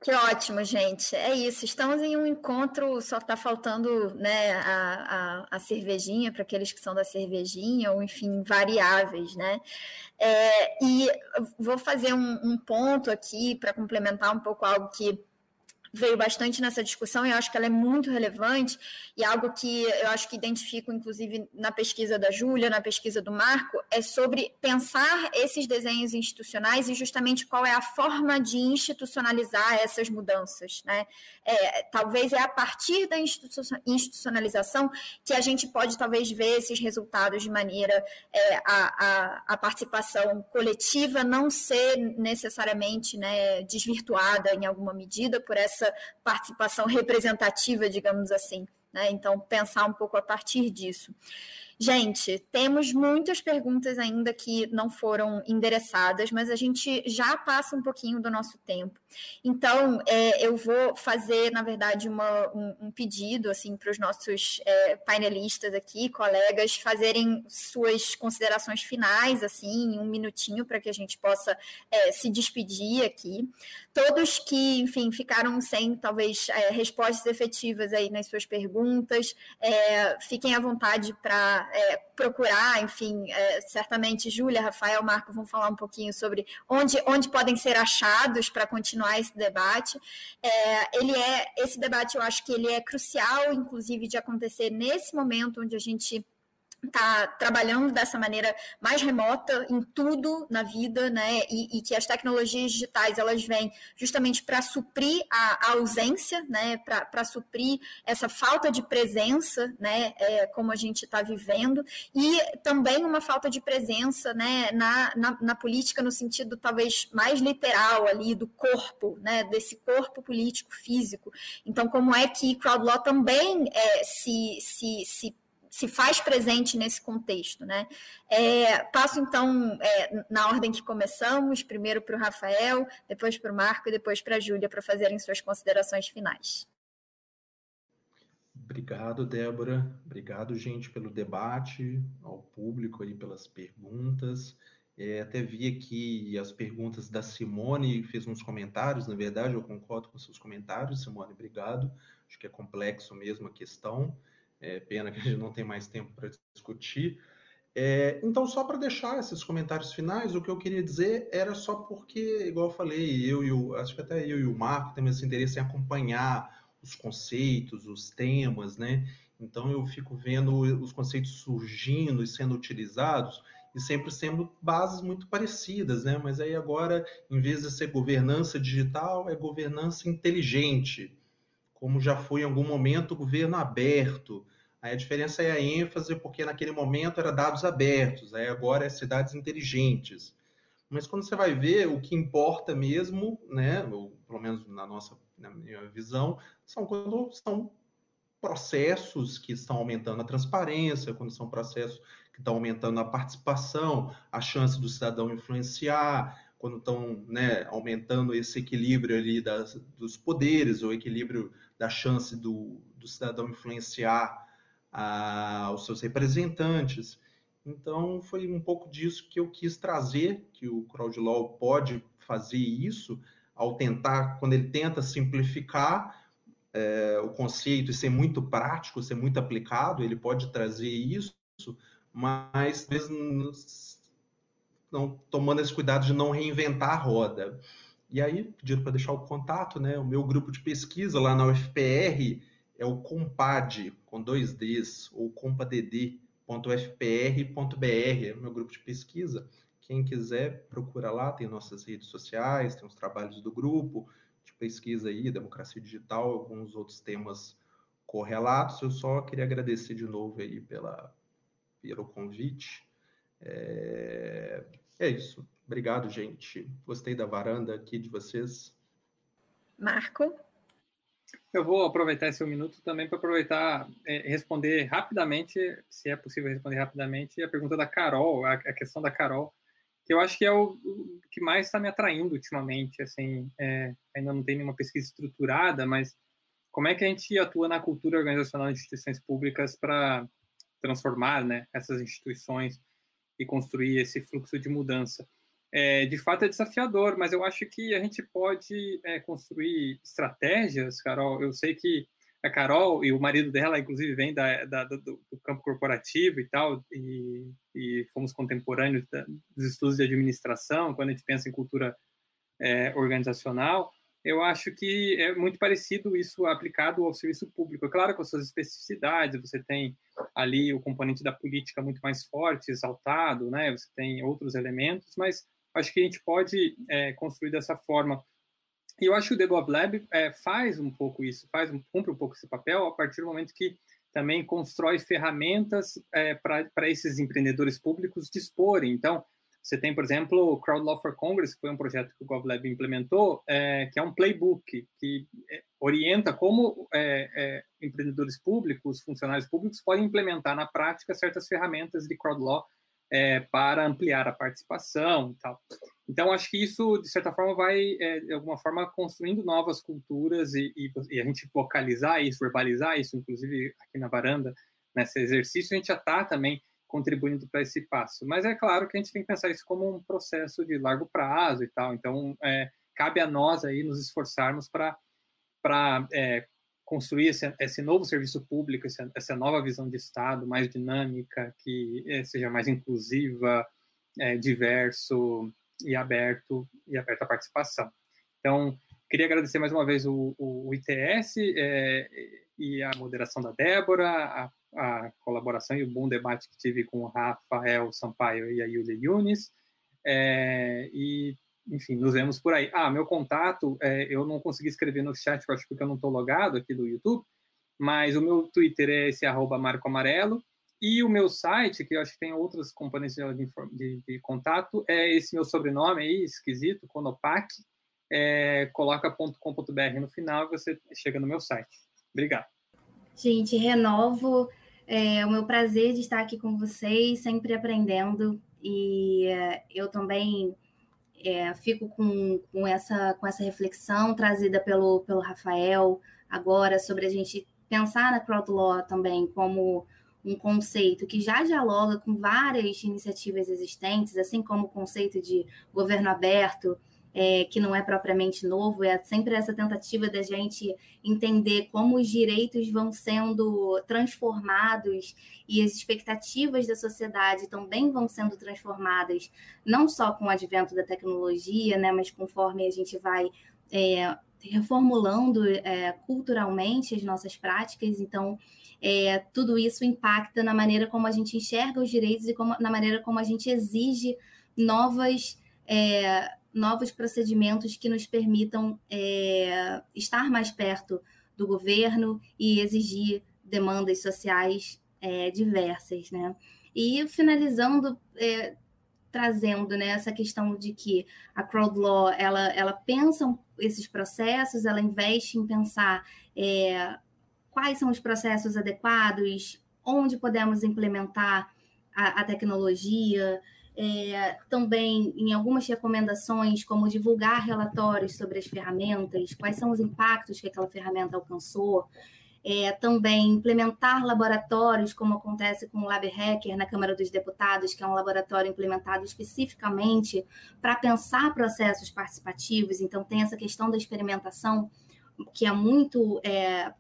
Que ótimo, gente. É isso. Estamos em um encontro, só está faltando né, a, a, a cervejinha para aqueles que são da cervejinha, ou enfim, variáveis, né? É, e vou fazer um, um ponto aqui para complementar um pouco algo que veio bastante nessa discussão e eu acho que ela é muito relevante e algo que eu acho que identifico, inclusive, na pesquisa da Júlia, na pesquisa do Marco, é sobre pensar esses desenhos institucionais e justamente qual é a forma de institucionalizar essas mudanças. Né? É, talvez é a partir da institucionalização que a gente pode, talvez, ver esses resultados de maneira é, a, a, a participação coletiva não ser necessariamente né, desvirtuada em alguma medida por essa essa participação representativa, digamos assim. Né? Então, pensar um pouco a partir disso. Gente, temos muitas perguntas ainda que não foram endereçadas, mas a gente já passa um pouquinho do nosso tempo. Então, é, eu vou fazer, na verdade, uma, um, um, pedido assim para os nossos é, painelistas aqui, colegas, fazerem suas considerações finais, assim, em um minutinho, para que a gente possa é, se despedir aqui. Todos que, enfim, ficaram sem, talvez, é, respostas efetivas aí nas suas perguntas, é, fiquem à vontade para é, procurar, enfim, certamente Júlia, Rafael, Marco vão falar um pouquinho sobre onde, onde podem ser achados para continuar esse debate. É, ele é esse debate, eu acho que ele é crucial, inclusive, de acontecer nesse momento onde a gente está trabalhando dessa maneira mais remota em tudo na vida, né? E, e que as tecnologias digitais elas vêm justamente para suprir a, a, ausência, né? Para suprir essa falta de presença, né? É, como a gente está vivendo e também uma falta de presença, né? Na, na, na, política no sentido talvez mais literal ali do corpo, né? Desse corpo político físico. Então, como é que crowd law também é, se, se, se se faz presente nesse contexto. Né? É, passo então é, na ordem que começamos, primeiro para o Rafael, depois para o Marco e depois para a Júlia para fazerem suas considerações finais. Obrigado, Débora. Obrigado, gente, pelo debate, ao público aí pelas perguntas. É, até vi aqui as perguntas da Simone, fez uns comentários, na verdade, eu concordo com seus comentários, Simone, obrigado. Acho que é complexo mesmo a questão. É pena que a gente não tem mais tempo para discutir. É, então, só para deixar esses comentários finais, o que eu queria dizer era só porque, igual eu falei, eu e o, acho que até eu e o Marco temos esse interesse em acompanhar os conceitos, os temas, né? Então eu fico vendo os conceitos surgindo e sendo utilizados e sempre sendo bases muito parecidas, né? Mas aí agora, em vez de ser governança digital, é governança inteligente, como já foi em algum momento governo aberto. Aí a diferença é a ênfase, porque naquele momento era dados abertos, aí agora é cidades inteligentes. Mas quando você vai ver, o que importa mesmo, né, ou pelo menos na nossa na minha visão, são quando são processos que estão aumentando a transparência, quando são processos que estão aumentando a participação, a chance do cidadão influenciar, quando estão né, aumentando esse equilíbrio ali das, dos poderes, o equilíbrio da chance do, do cidadão influenciar a, os seus representantes. Então, foi um pouco disso que eu quis trazer, que o CrowdLaw pode fazer isso, ao tentar, quando ele tenta simplificar é, o conceito e ser muito prático, ser muito aplicado, ele pode trazer isso, mas não tomando esse cuidado de não reinventar a roda. E aí, pediram para deixar o contato, né? O meu grupo de pesquisa lá na UFPR é o Compad, com dois Ds, ou compadd.fpr.br, é o meu grupo de pesquisa. Quem quiser, procura lá, tem nossas redes sociais, tem os trabalhos do grupo, de pesquisa aí, democracia digital, alguns outros temas correlatos. Eu só queria agradecer de novo aí pela, pelo convite. É, é isso. Obrigado, gente. Gostei da varanda aqui de vocês. Marco? Eu vou aproveitar esse um minuto também para aproveitar é, responder rapidamente, se é possível responder rapidamente, a pergunta da Carol, a, a questão da Carol, que eu acho que é o, o que mais está me atraindo ultimamente. Assim, é, ainda não tem nenhuma pesquisa estruturada, mas como é que a gente atua na cultura organizacional de instituições públicas para transformar né, essas instituições e construir esse fluxo de mudança? É, de fato é desafiador, mas eu acho que a gente pode é, construir estratégias, Carol. Eu sei que a Carol e o marido dela, inclusive, vem da, da, do, do, campo corporativo e tal, e, e fomos contemporâneos da, dos estudos de administração, quando a gente pensa em cultura é, organizacional. Eu acho que é muito parecido isso aplicado ao serviço público. É claro, com suas especificidades, você tem ali o componente da política muito mais forte, exaltado, né? Você tem outros elementos, mas acho que a gente pode é, construir dessa forma e eu acho que o The Lab é, faz um pouco isso, faz cumpre um pouco esse papel a partir do momento que também constrói ferramentas é, para esses empreendedores públicos disporem. Então, você tem, por exemplo, o Crowd Law for Congress, que foi um projeto que o GovLab implementou, é, que é um playbook que é, orienta como é, é, empreendedores públicos, funcionários públicos podem implementar na prática certas ferramentas de crowd law é, para ampliar a participação e tal. Então, acho que isso, de certa forma, vai, é, de alguma forma, construindo novas culturas e, e, e, a gente vocalizar isso, verbalizar isso, inclusive aqui na varanda, nesse exercício, a gente já está também contribuindo para esse passo. Mas é claro que a gente tem que pensar isso como um processo de largo prazo e tal. Então, é, cabe a nós aí nos esforçarmos para é, construir esse, esse, novo serviço público, essa, essa, nova visão de Estado mais dinâmica, que é, seja mais inclusiva, é, diverso e aberto e aberto à participação. Então, queria agradecer mais uma vez o, o, o ITS é, e a moderação da Débora, a, a, colaboração e o bom debate que tive com o Rafael Sampaio e a Yulia Yunis. É, e enfim, nos vemos por aí. Ah, meu contato, é, eu não consegui escrever no chat, acho porque eu não estou logado aqui do YouTube, mas o meu Twitter é esse arroba Marco Amarelo, e o meu site, que eu acho que tem outras componentes de, de, de contato, é esse meu sobrenome aí, esquisito, Conopac, é, coloca.com.br no final e você chega no meu site. Obrigado. Gente, renovo é, o meu prazer de estar aqui com vocês, sempre aprendendo, e é, eu também é, fico com, com, essa, com essa reflexão trazida pelo, pelo Rafael agora sobre a gente pensar na crowd law também como um conceito que já dialoga com várias iniciativas existentes, assim como o conceito de governo aberto, é, que não é propriamente novo, é sempre essa tentativa da gente entender como os direitos vão sendo transformados e as expectativas da sociedade também vão sendo transformadas, não só com o advento da tecnologia, né, mas conforme a gente vai é, reformulando é, culturalmente as nossas práticas. Então, é, tudo isso impacta na maneira como a gente enxerga os direitos e como, na maneira como a gente exige novas, é, novos procedimentos que nos permitam é, estar mais perto do governo e exigir demandas sociais é, diversas, né? E finalizando, é, trazendo né, essa questão de que a crowd law ela, ela pensa esses processos, ela investe em pensar é, quais são os processos adequados, onde podemos implementar a, a tecnologia, é, também em algumas recomendações, como divulgar relatórios sobre as ferramentas, quais são os impactos que aquela ferramenta alcançou, é, também implementar laboratórios, como acontece com o Lab Hacker na Câmara dos Deputados, que é um laboratório implementado especificamente para pensar processos participativos. Então, tem essa questão da experimentação, que é muito é,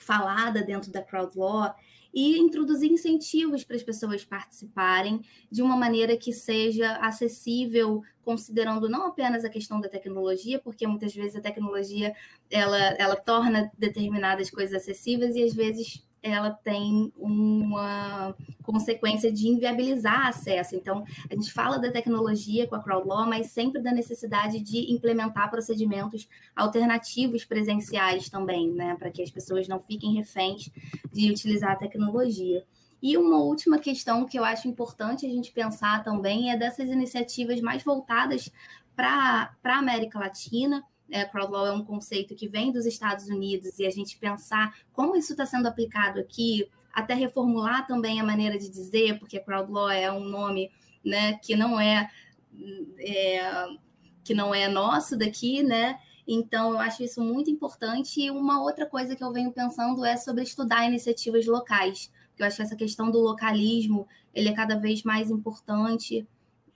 falada dentro da crowd law, e introduzir incentivos para as pessoas participarem de uma maneira que seja acessível, considerando não apenas a questão da tecnologia, porque muitas vezes a tecnologia ela, ela torna determinadas coisas acessíveis e às vezes ela tem uma consequência de inviabilizar acesso. Então, a gente fala da tecnologia com a crowd law, mas sempre da necessidade de implementar procedimentos alternativos presenciais também, né, para que as pessoas não fiquem reféns de utilizar a tecnologia. E uma última questão que eu acho importante a gente pensar também é dessas iniciativas mais voltadas para a América Latina, é, crowd law é um conceito que vem dos Estados Unidos e a gente pensar como isso está sendo aplicado aqui, até reformular também a maneira de dizer, porque crowd law é um nome né, que não é, é que não é nosso daqui, né? Então, eu acho isso muito importante. E uma outra coisa que eu venho pensando é sobre estudar iniciativas locais. Eu acho que essa questão do localismo ele é cada vez mais importante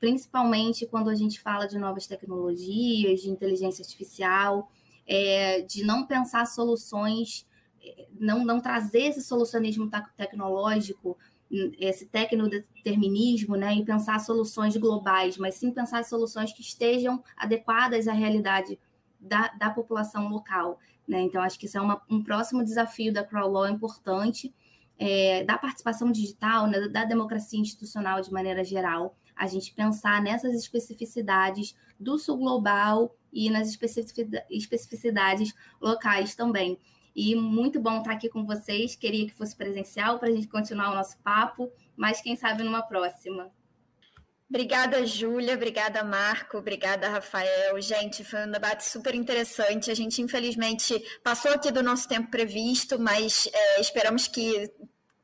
principalmente quando a gente fala de novas tecnologias, de inteligência artificial, é, de não pensar soluções, é, não, não trazer esse solucionismo tecnológico, esse tecnodeterminismo, né, e pensar soluções globais, mas sim pensar soluções que estejam adequadas à realidade da, da população local. Né? Então, acho que isso é uma, um próximo desafio da Crawl Law importante, é, da participação digital, né, da democracia institucional de maneira geral, a gente pensar nessas especificidades do sul global e nas especificidades locais também. E muito bom estar aqui com vocês. Queria que fosse presencial para a gente continuar o nosso papo, mas quem sabe numa próxima. Obrigada, Júlia. Obrigada, Marco. Obrigada, Rafael. Gente, foi um debate super interessante. A gente, infelizmente, passou aqui do nosso tempo previsto, mas é, esperamos que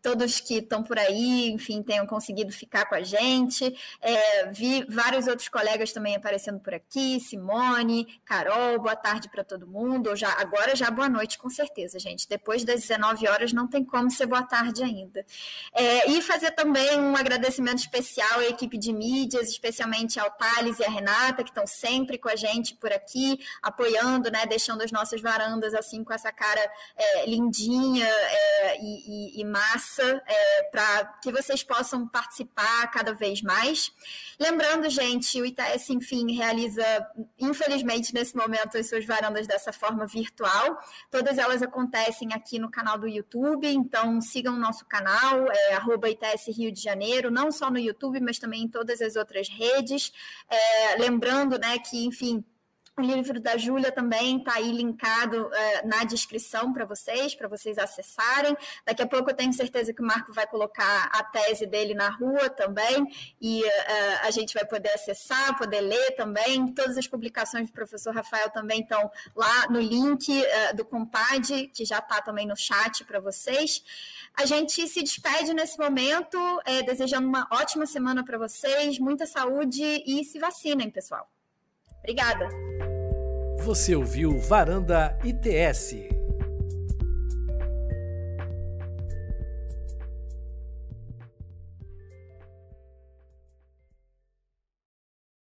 todos que estão por aí, enfim, tenham conseguido ficar com a gente. É, vi vários outros colegas também aparecendo por aqui, Simone, Carol, boa tarde para todo mundo. Já, agora já boa noite, com certeza, gente. Depois das 19 horas não tem como ser boa tarde ainda. É, e fazer também um agradecimento especial à equipe de mídias, especialmente ao Thales e à Renata, que estão sempre com a gente por aqui, apoiando, né, deixando as nossas varandas assim com essa cara é, lindinha é, e, e, e massa é, para que vocês possam participar cada vez mais. Lembrando, gente, o ITS, enfim, realiza, infelizmente, nesse momento, as suas varandas dessa forma virtual. Todas elas acontecem aqui no canal do YouTube, então sigam o nosso canal, é, ITS Rio de Janeiro, não só no YouTube, mas também em todas as outras redes. É, lembrando, né, que, enfim, o livro da Júlia também está aí linkado uh, na descrição para vocês, para vocês acessarem. Daqui a pouco eu tenho certeza que o Marco vai colocar a tese dele na rua também, e uh, a gente vai poder acessar, poder ler também. Todas as publicações do professor Rafael também estão lá no link uh, do Compad, que já está também no chat para vocês. A gente se despede nesse momento, desejando uma ótima semana para vocês, muita saúde e se vacinem, pessoal. Obrigada. Você ouviu Varanda ITS.